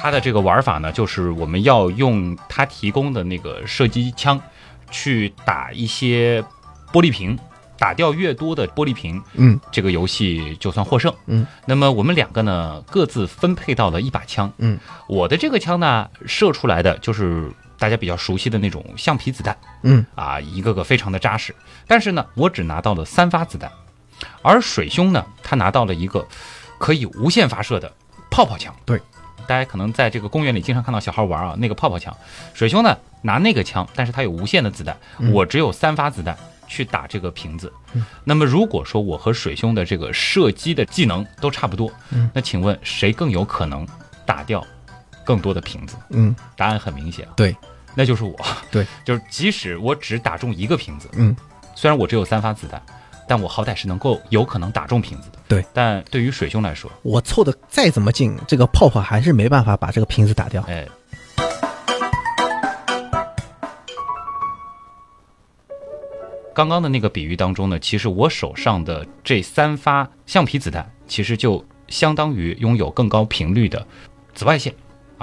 他的这个玩法呢，就是我们要用他提供的那个射击枪去打一些玻璃瓶，打掉越多的玻璃瓶，嗯。这个游戏就算获胜。嗯，那么我们两个呢，各自分配到了一把枪。嗯，我的这个枪呢，射出来的就是大家比较熟悉的那种橡皮子弹嗯啊，一个个非常的扎实。但是呢，我只拿到了三发子弹，而水兄呢，他拿到了一个可以无限发射的泡泡枪。对。大家可能在这个公园里经常看到小孩玩啊，那个泡泡枪。水兄呢拿那个枪，但是他有无限的子弹，嗯我只有三发子弹去打这个瓶子。那么如果说我和水兄的这个射击的技能都差不多，嗯那请问谁更有可能打掉更多的瓶子？嗯答案很明显啊，对，那就是我。对，[laughs] 就是即使我只打中一个瓶子，嗯，虽然我只有三发子弹，但我好歹是能够有可能打中瓶子的。对，但对于水兄来说，我凑的再怎么近，这个泡泡还是没办法把这个瓶子打掉。哎。刚刚的那个比喻当中呢，其实我手上的这三发橡皮子弹，其实就相当于拥有更高频率的紫外线，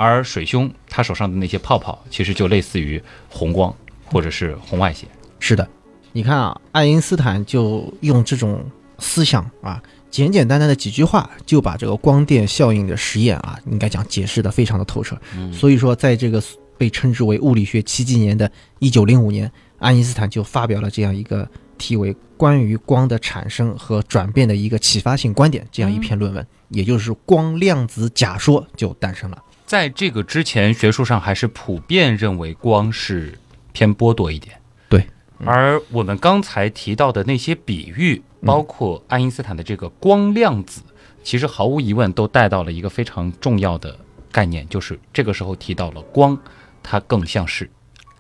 而水兄他手上的那些泡泡，其实就类似于红光或者是红外线。是的，你看啊，爱因斯坦就用这种思想啊，简简单单的几句话就把这个光电效应的实验啊，应该讲解释的非常的透彻。嗯所以说，在这个被称之为物理学奇迹年的一九零五年，爱因斯坦就发表了这样一个题为《关于光的产生和转变的一个启发性观点》这样一篇论文，也就是光量子假说就诞生了。在这个之前，学术上还是普遍认为光是偏波多一点。对，嗯而我们刚才提到的那些比喻，包括爱因斯坦的这个光量子，其实毫无疑问都带到了一个非常重要的概念，就是这个时候提到了光，它更像是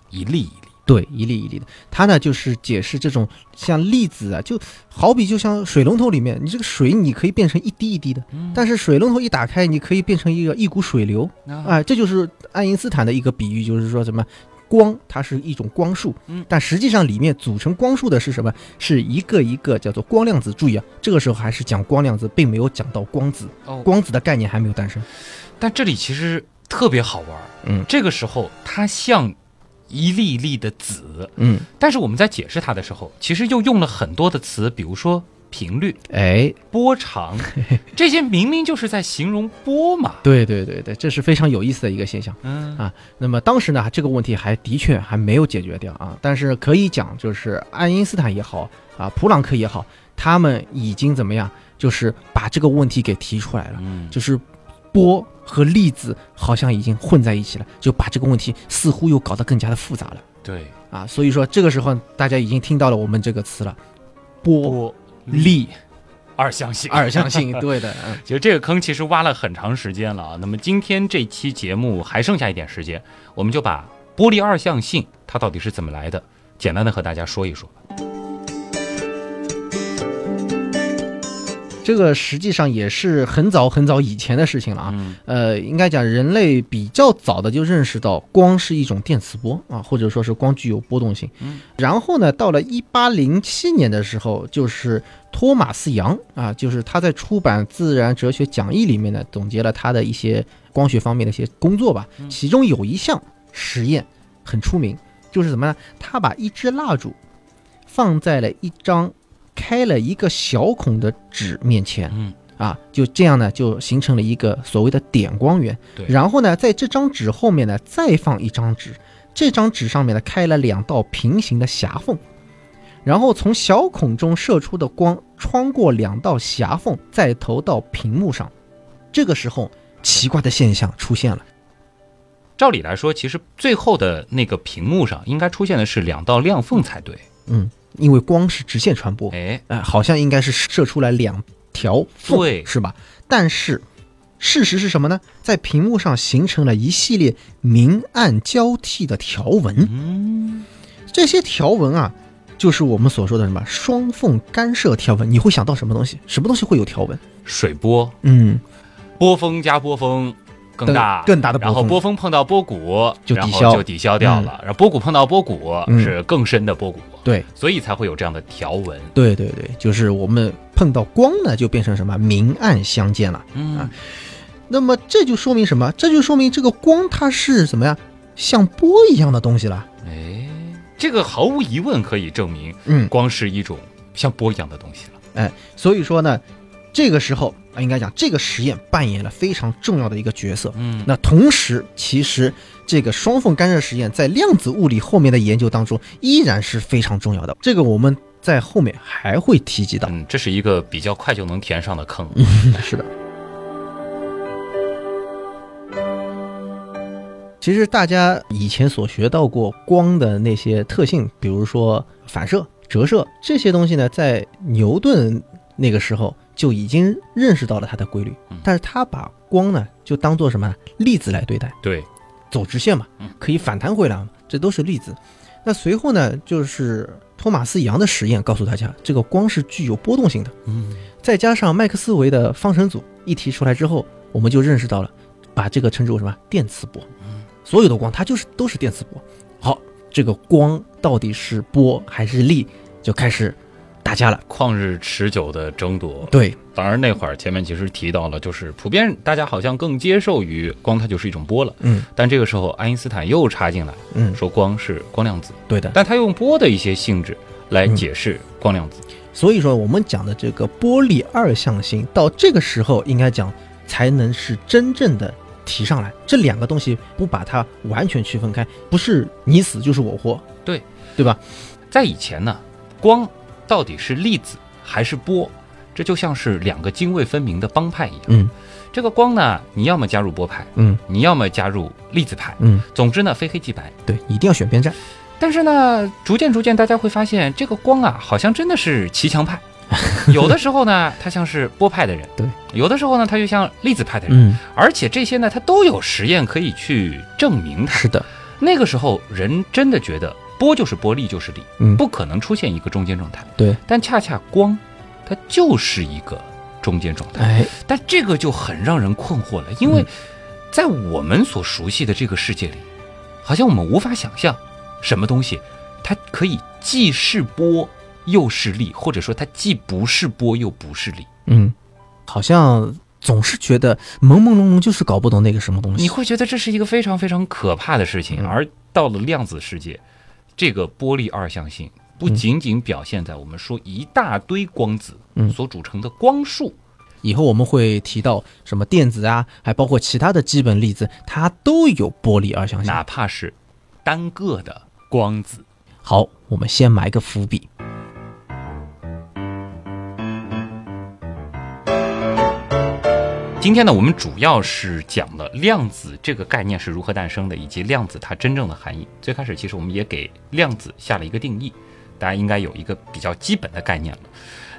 一粒一粒。对，一粒一粒的。它呢就是解释这种像粒子啊，就好比就像水龙头里面，你这个水你可以变成一滴一滴的，但是水龙头一打开，你可以变成一个一股水流。啊哎、这就是爱因斯坦的一个比喻，就是说什么光，它是一种光束，嗯但实际上里面组成光束的是什么？是一个一个叫做光量子。注意啊，这个时候还是讲光量子，并没有讲到光子，哦，光子的概念还没有诞生。但这里其实特别好玩儿。嗯这个时候它像一粒粒的子，嗯，但是我们在解释它的时候，其实又用了很多的词，比如说频率、哎，波长，[laughs] 这些明明就是在形容波嘛。对对对对，这是非常有意思的一个现象。嗯。啊那么当时呢，这个问题还的确还没有解决掉啊，但是可以讲，就是爱因斯坦也好啊，普朗克也好，他们已经怎么样，就是把这个问题给提出来了，嗯，就是波和粒子好像已经混在一起了，就把这个问题似乎又搞得更加的复杂了对，啊。所以说这个时候大家已经听到了我们这个词了，波波粒二象性。二象性，对的，[laughs] 嗯其实这个坑其实挖了很长时间了啊。那么今天这期节目还剩下一点时间，我们就把波粒二象性它到底是怎么来的，简单的和大家说一说。这个实际上也是很早很早以前的事情了啊。嗯呃，应该讲人类比较早的就认识到光是一种电磁波啊，或者说是光具有波动性。嗯，然后呢，到了一八零七年的时候，就是托马斯杨啊，就是他在出版《自然哲学讲义》里面呢，总结了他的一些光学方面的一些工作吧。嗯其中有一项实验很出名，就是什么呢？他把一支蜡烛放在了一张开了一个小孔的纸面前。嗯，啊，就这样呢，就形成了一个所谓的点光源。对然后呢，在这张纸后面呢，再放一张纸，这张纸上面呢开了两道平行的狭缝，然后从小孔中射出的光穿过两道狭缝，再投到屏幕上。这个时候，奇怪的现象出现了。照理来说，其实最后的那个屏幕上应该出现的是两道亮缝才对。嗯，因为光是直线传播，哎，哎、好像应该是射出来两条缝，是吧？但是事实是什么呢？在屏幕上形成了一系列明暗交替的条纹，嗯，这些条纹啊，就是我们所说的什么双缝干涉条纹。你会想到什么东西？什么东西会有条纹？水波，嗯，波峰加波峰更大，更大的然后波峰碰到波谷就抵消就抵消掉了，然后波谷碰到波谷嗯是更深的波谷，对所以才会有这样的条纹。对对对，就是我们碰到光呢，就变成什么明暗相间了。嗯，那么这就说明什么？这就说明这个光它是怎么样，像波一样的东西了。哎，这个毫无疑问可以证明嗯，光是一种像波一样的东西了。哎所以说呢，这个时候啊，应该讲这个实验扮演了非常重要的一个角色。嗯，那同时，其实这个双缝干涉实验在量子物理后面的研究当中依然是非常重要的。这个我们在后面还会提及到。嗯，这是一个比较快就能填上的坑。[laughs] 是的。其实大家以前所学到过光的那些特性，比如说反射、折射这些东西呢，在牛顿那个时候就已经认识到了它的规律。嗯，但是他把光呢就当做什么粒子来对待，对，走直线嘛嗯，可以反弹回来嘛，这都是粒子。那随后呢，就是托马斯杨的实验告诉大家，这个光是具有波动性的。嗯，再加上麦克斯韦的方程组一提出来之后，我们就认识到了，把这个称之为什么？电磁波。所有的光它就是都是电磁波。好，这个光到底是波还是粒，就开始打架了。旷日持久的争夺。对，当然那会儿前面其实提到了，就是普遍大家好像更接受于光它就是一种波了。嗯但这个时候爱因斯坦又插进来，嗯，说光是光量子，对的。但他用波的一些性质来解释光量子。所以说，我们讲的这个波粒二象性，到这个时候应该讲才能是真正的提上来。这两个东西不把它完全区分开，不是你死就是我活，对对吧？在以前呢，光到底是粒子还是波，这就像是两个泾渭分明的帮派一样。嗯这个光呢，你要么加入波派，嗯你要么加入粒子派，嗯，总之呢，非黑即白。对，一定要选边站。但是呢，逐渐逐渐，大家会发现这个光啊，好像真的是骑墙派。[laughs] 有的时候呢，他像是波派的人；对，有的时候呢，他又像粒子派的人。嗯，而且这些呢，他都有实验可以去证明它。是的，那个时候，人真的觉得波就是波，力就是力，嗯，不可能出现一个中间状态。对，但恰恰光，它就是一个中间状态。哎，但这个就很让人困惑了，因为嗯在我们所熟悉的这个世界里，好好像我们无法想象什么东西它可以既是波又是力，或者说它既不是波又不是力。嗯，好像总是觉得朦朦胧胧，就是搞不懂那个什么东西。你会觉得这是一个非常非常可怕的事情，嗯而到了量子世界，这个波粒二象性不仅仅表现在我们说一大堆光子嗯所组成的光束，以后我们会提到什么电子啊，还包括其他的基本粒子，它都有波粒二象性。哪怕是单个的光子。好，我们先埋个伏笔。今天呢，我们主要是讲了量子这个概念是如何诞生的，以及量子它真正的含义。最开始其实我们也给量子下了一个定义，大家应该有一个比较基本的概念了。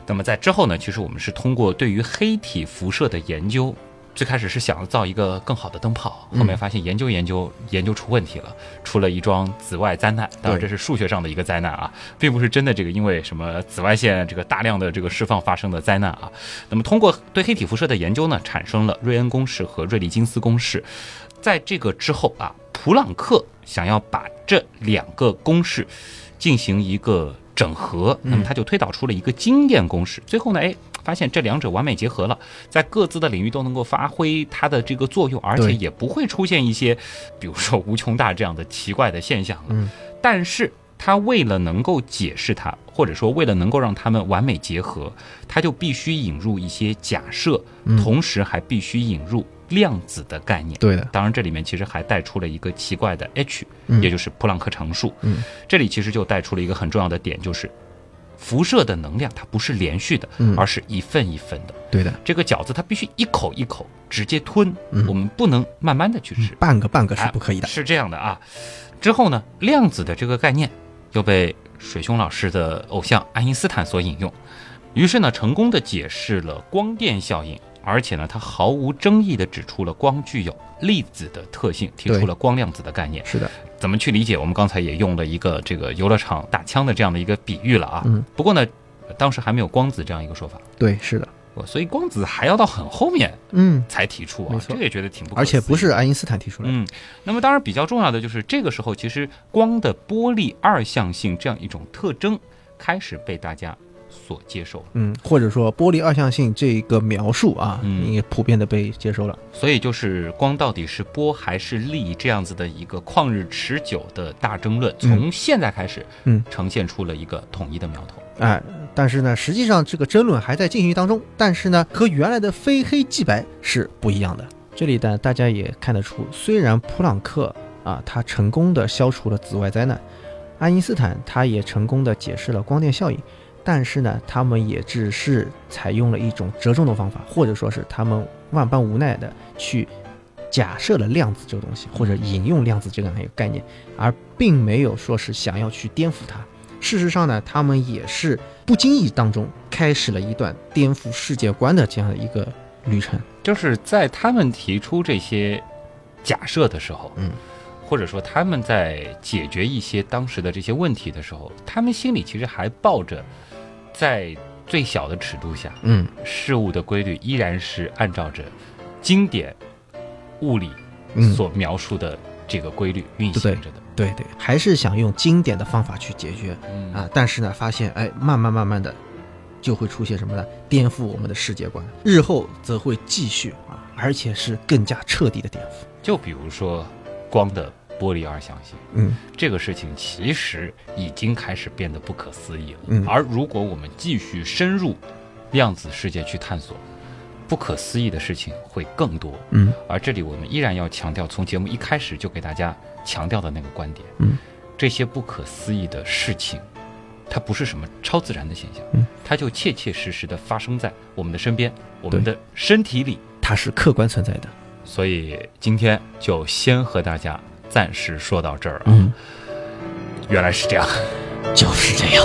那么在之后呢，其实我们是通过对于黑体辐射的研究，最开始是想造一个更好的灯泡，后面发现研究研究研究出问题了，出了一桩紫外灾难。当然这是数学上的一个灾难啊，并不是真的这个因为什么紫外线这个大量的这个释放发生的灾难啊。那么通过对黑体辐射的研究呢，产生了瑞恩公式和瑞利金斯公式。在这个之后啊，普朗克想要把这两个公式进行一个整合，那么他就推导出了一个经验公式。最后呢，哎，发现这两者完美结合了，在各自的领域都能够发挥它的这个作用，而且也不会出现一些，比如说无穷大这样的奇怪的现象了。嗯但是他为了能够解释它，或者说为了能够让它们完美结合，他就必须引入一些假设，嗯同时还必须引入量子的概念。对的，当然，这里面其实还带出了一个奇怪的 h，、嗯也就是普朗克常数。嗯，这里其实就带出了一个很重要的点，就是辐射的能量它不是连续的，嗯而是一份一份的。对的，这个饺子它必须一口一口直接吞，嗯我们不能慢慢的去吃。半个半个是哎不可以的。是这样的啊。之后呢，量子的这个概念又被水兄老师的偶像爱因斯坦所引用，于是呢，成功的解释了光电效应，而且呢，他毫无争议地指出了光具有粒子的特性，提出了光量子的概念。是的，怎么去理解？我们刚才也用了一个这个游乐场打枪的这样的一个比喻了啊。嗯不过呢，当时还没有光子这样一个说法，对，是的，所以光子还要到很后面嗯，才提出啊这个也觉得挺不可而且不是爱因斯坦提出来的。嗯，那么当然比较重要的就是这个时候，其实光的波粒二象性这样一种特征开始被大家所接受了。嗯，或者说玻璃二象性这个描述啊，嗯也普遍的被接受了。所以就是光到底是波还是粒这样子的一个旷日持久的大争论，从现在开始，嗯，呈现出了一个统一的苗头。哎，但是呢，实际上这个争论还在进行当中。但是呢，和原来的非黑即白是不一样的。这里呢，大家也看得出，虽然普朗克啊，他成功的消除了紫外灾难，爱因斯坦他也成功的解释了光电效应，但是呢，他们也只是采用了一种折中的方法，或者说是他们万般无奈的去假设了量子这个东西，或者引用量子这样一个概念，而并没有说是想要去颠覆它。事实上呢，他们也是不经意当中开始了一段颠覆世界观的这样的一个旅程。就是在他们提出这些假设的时候，嗯，或者说他们在解决一些当时的这些问题的时候，他们心里其实还抱着在最小的尺度下，嗯，事物的规律依然是按照着经典物理嗯所描述的这个规律运行着的。对对，还是想用经典的方法去解决嗯啊。但是呢，发现哎，慢慢慢慢的就会出现什么呢？颠覆我们的世界观，日后则会继续啊，而且是更加彻底的颠覆。就比如说光的波粒二象性，嗯这个事情其实已经开始变得不可思议了。嗯而如果我们继续深入量子世界去探索，不可思议的事情会更多。嗯而这里我们依然要强调，从节目一开始就给大家强调的那个观点，嗯，这些不可思议的事情，它不是什么超自然的现象，嗯，它就切切实实的发生在我们的身边，我们的身体里。它是客观存在的。所以今天就先和大家暂时说到这儿啊。嗯，原来是这样。就是这样。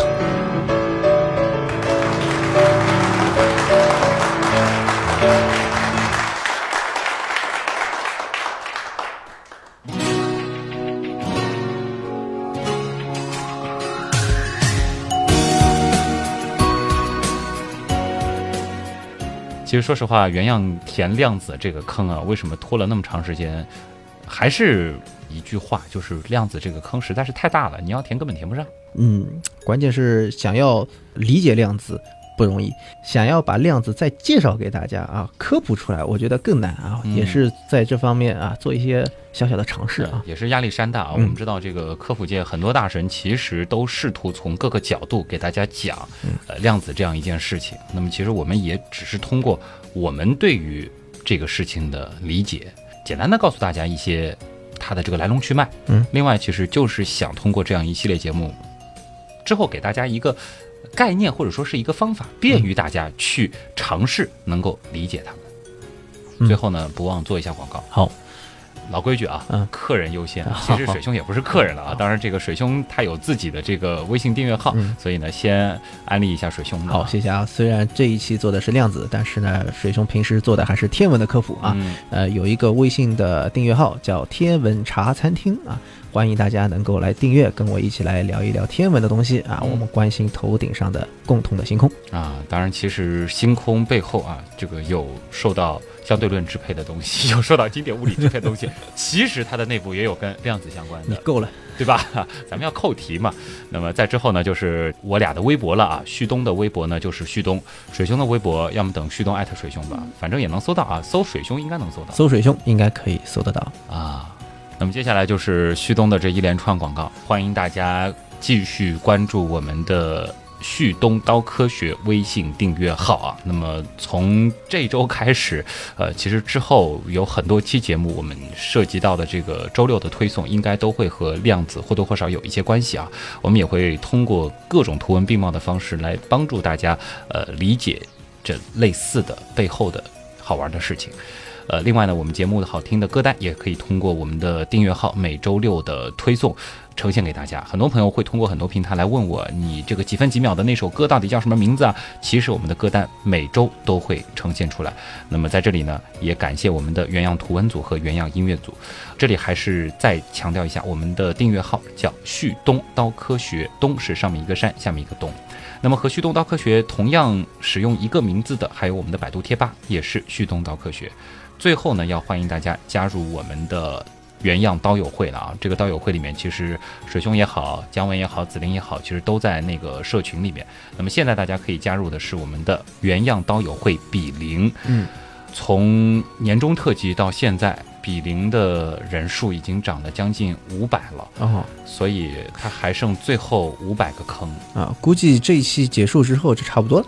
其实说实话，原样填量子这个坑啊，为什么拖了那么长时间，还是一句话，就是量子这个坑实在是太大了，你要填根本填不上。嗯，关键是想要理解量子不容易，想要把量子再介绍给大家啊，科普出来，我觉得更难啊，嗯也是在这方面啊做一些小小的尝试啊。也是压力山大啊。我嗯们知道这个科普界很多大神其实都试图从各个角度给大家讲嗯呃量子这样一件事情。那么其实我们也只是通过我们对于这个事情的理解，简单的告诉大家一些它的这个来龙去脉。嗯，另外其实就是想通过这样一系列节目之后给大家一个。概念或者说是一个方法，便于大家去尝试能够理解它们。嗯最后呢，不忘做一下广告。好，老规矩啊，嗯客人优先。好其实水兄也不是客人了啊，当然这个水兄他有自己的这个微信订阅号，嗯所以呢，先安利一下水兄。好，谢谢啊。虽然这一期做的是量子，但是呢，水兄平时做的还是天文的科普啊。嗯，呃，有一个微信的订阅号叫“天文茶餐厅”啊，欢迎大家能够来订阅，跟我一起来聊一聊天文的东西啊。嗯我们关心头顶上的共同的星空。啊，当然其实星空背后啊，这个有受到相对论支配的东西，[laughs] 又说到经典物理支配的东西，[laughs] 其实它的内部也有跟量子相关的。你够了，对吧？[laughs] 咱们要扣题嘛。那么在之后呢，就是我俩的微博了啊。旭东的微博呢就是旭东，水兄的微博要么等旭东艾特水兄吧，反正也能搜到啊，搜水兄应该能搜到搜水兄应该可以搜得到。啊。那么接下来就是旭东的这一连串广告，欢迎大家继续关注我们的。旭东刀科学微信订阅号啊，那么从这周开始，呃，其实之后有很多期节目，我们涉及到的这个周六的推送，应该都会和量子或多或少有一些关系啊。我们也会通过各种图文并茂的方式来帮助大家，呃，理解这类似的背后的好玩的事情。呃，另外呢，我们节目的好听的歌单也可以通过我们的订阅号每周六的推送呈现给大家。很多朋友会通过很多平台来问我，你这个几分几秒的那首歌到底叫什么名字啊？其实我们的歌单每周都会呈现出来。那么在这里呢，也感谢我们的原样图文组和原样音乐组。这里还是再强调一下，我们的订阅号叫旭东刀科学，东是上面一个山，下面一个东。那么和旭东刀科学同样使用一个名字的，还有我们的百度贴吧，也是旭东刀科学。最后呢，要欢迎大家加入我们的原样刀友会了啊！这个刀友会里面，其实水兄也好，姜文也好，紫菱也好，其实都在那个社群里面。那么现在大家可以加入的是我们的原样刀友会比邻，嗯，从年终特辑到现在，比邻的人数已经涨了将近五百了，哦所以它还剩最后五百个坑。啊，估计这一期结束之后就差不多了。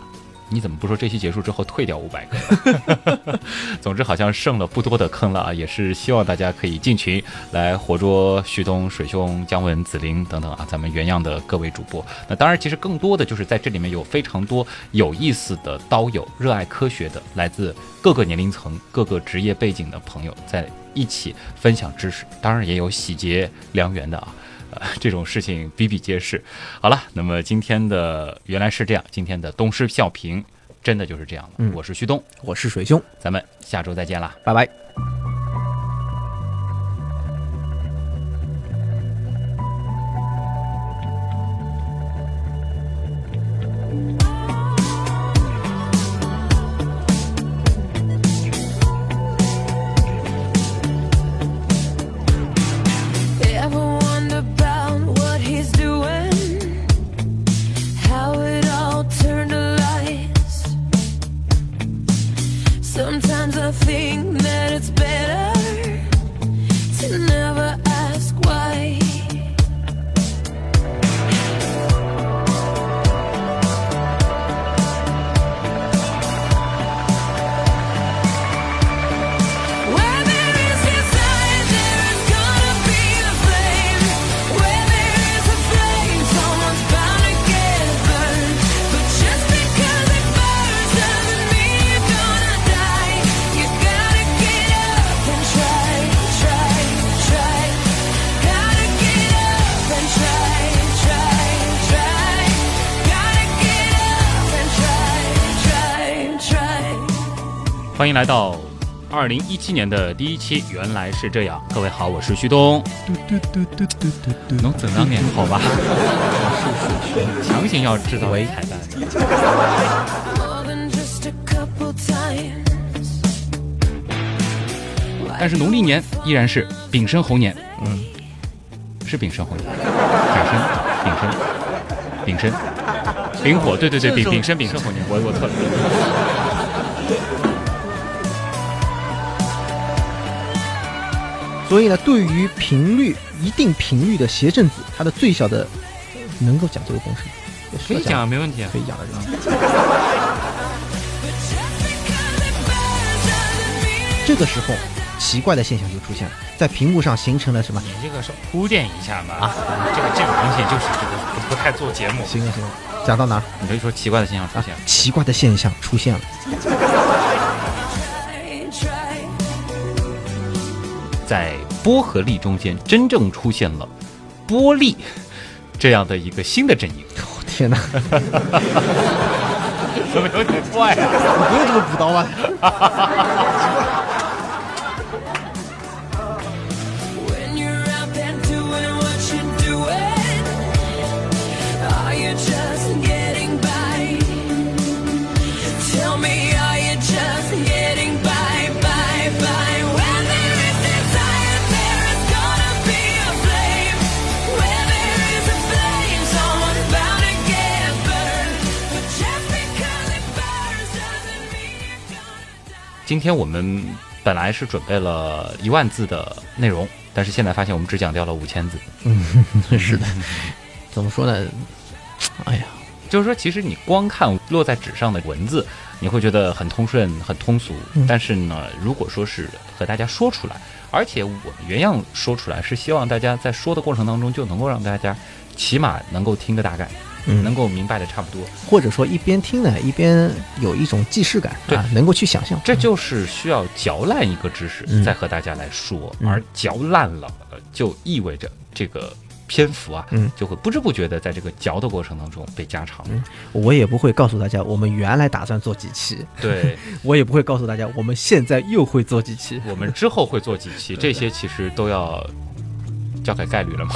你怎么不说这期结束之后退掉五百个？[laughs] 总之好像剩了不多的坑了啊，也是希望大家可以进群来活捉旭东、水兄、姜文、紫菱等等啊，咱们原样的各位主播。那当然，其实更多的就是在这里面有非常多有意思的刀友、热爱科学的，来自各个年龄层、各个职业背景的朋友在一起分享知识。当然也有喜结良缘的啊。呃，[laughs] 这种事情比比皆是。好了，那么今天的原来是这样，今天的东施效颦真的就是这样了。嗯我是旭东，我是水兄，咱们下周再见啦。拜拜。来到二零一七年的第一期，原来是这样。各位好，我是旭东。能怎样念？好吧，强行要制造彩蛋。More than just a couple times. Why 但是农历年依然是丙申猴年，嗯，是丙申猴年，丙申、丙申、丙申、丙火，对对对，丙丙申丙申猴年，我我错了。所以呢，对于频率一定频率的谐振子，它的最小的能够讲这个公式吗，可以讲，没问题啊。可以讲的这个时候，奇怪的现象就出现了，在屏幕上形成了什么？你这个是铺垫一下嘛？啊，这个这个东西就是这个不不太做节目。行了行了，讲到哪儿？你可以说奇怪的现象出啊现了。，奇怪的现象出现了。在波和力中间，真正出现了波利这样的一个新的阵营，哦天哪，怎么有点怪啊？不用这么补刀吧？今天我们本来是准备了一万字的内容，但是现在发现我们只讲掉了五千字。嗯 [laughs] 是的，怎么说呢？哎呀，就是说，其实你光看落在纸上的文字，你会觉得很通顺、很通俗。嗯但是呢，如果说是和大家说出来，而且我们原样说出来，是希望大家在说的过程当中就能够让大家起码能够听个大概，嗯能够明白的差不多。或者说一边听呢，一边有一种既视感对啊，能够去想象。这就是需要嚼烂一个知识，嗯再和大家来说，嗯而嚼烂了，呃就意味着这个篇幅啊，嗯就会不知不觉的在这个嚼的过程当中被加长。我也不会告诉大家我们原来打算做几期，对 [laughs] 我也不会告诉大家我们现在又会做几期。我们之后会做几期，[laughs] 这些其实都要交给概率了嘛。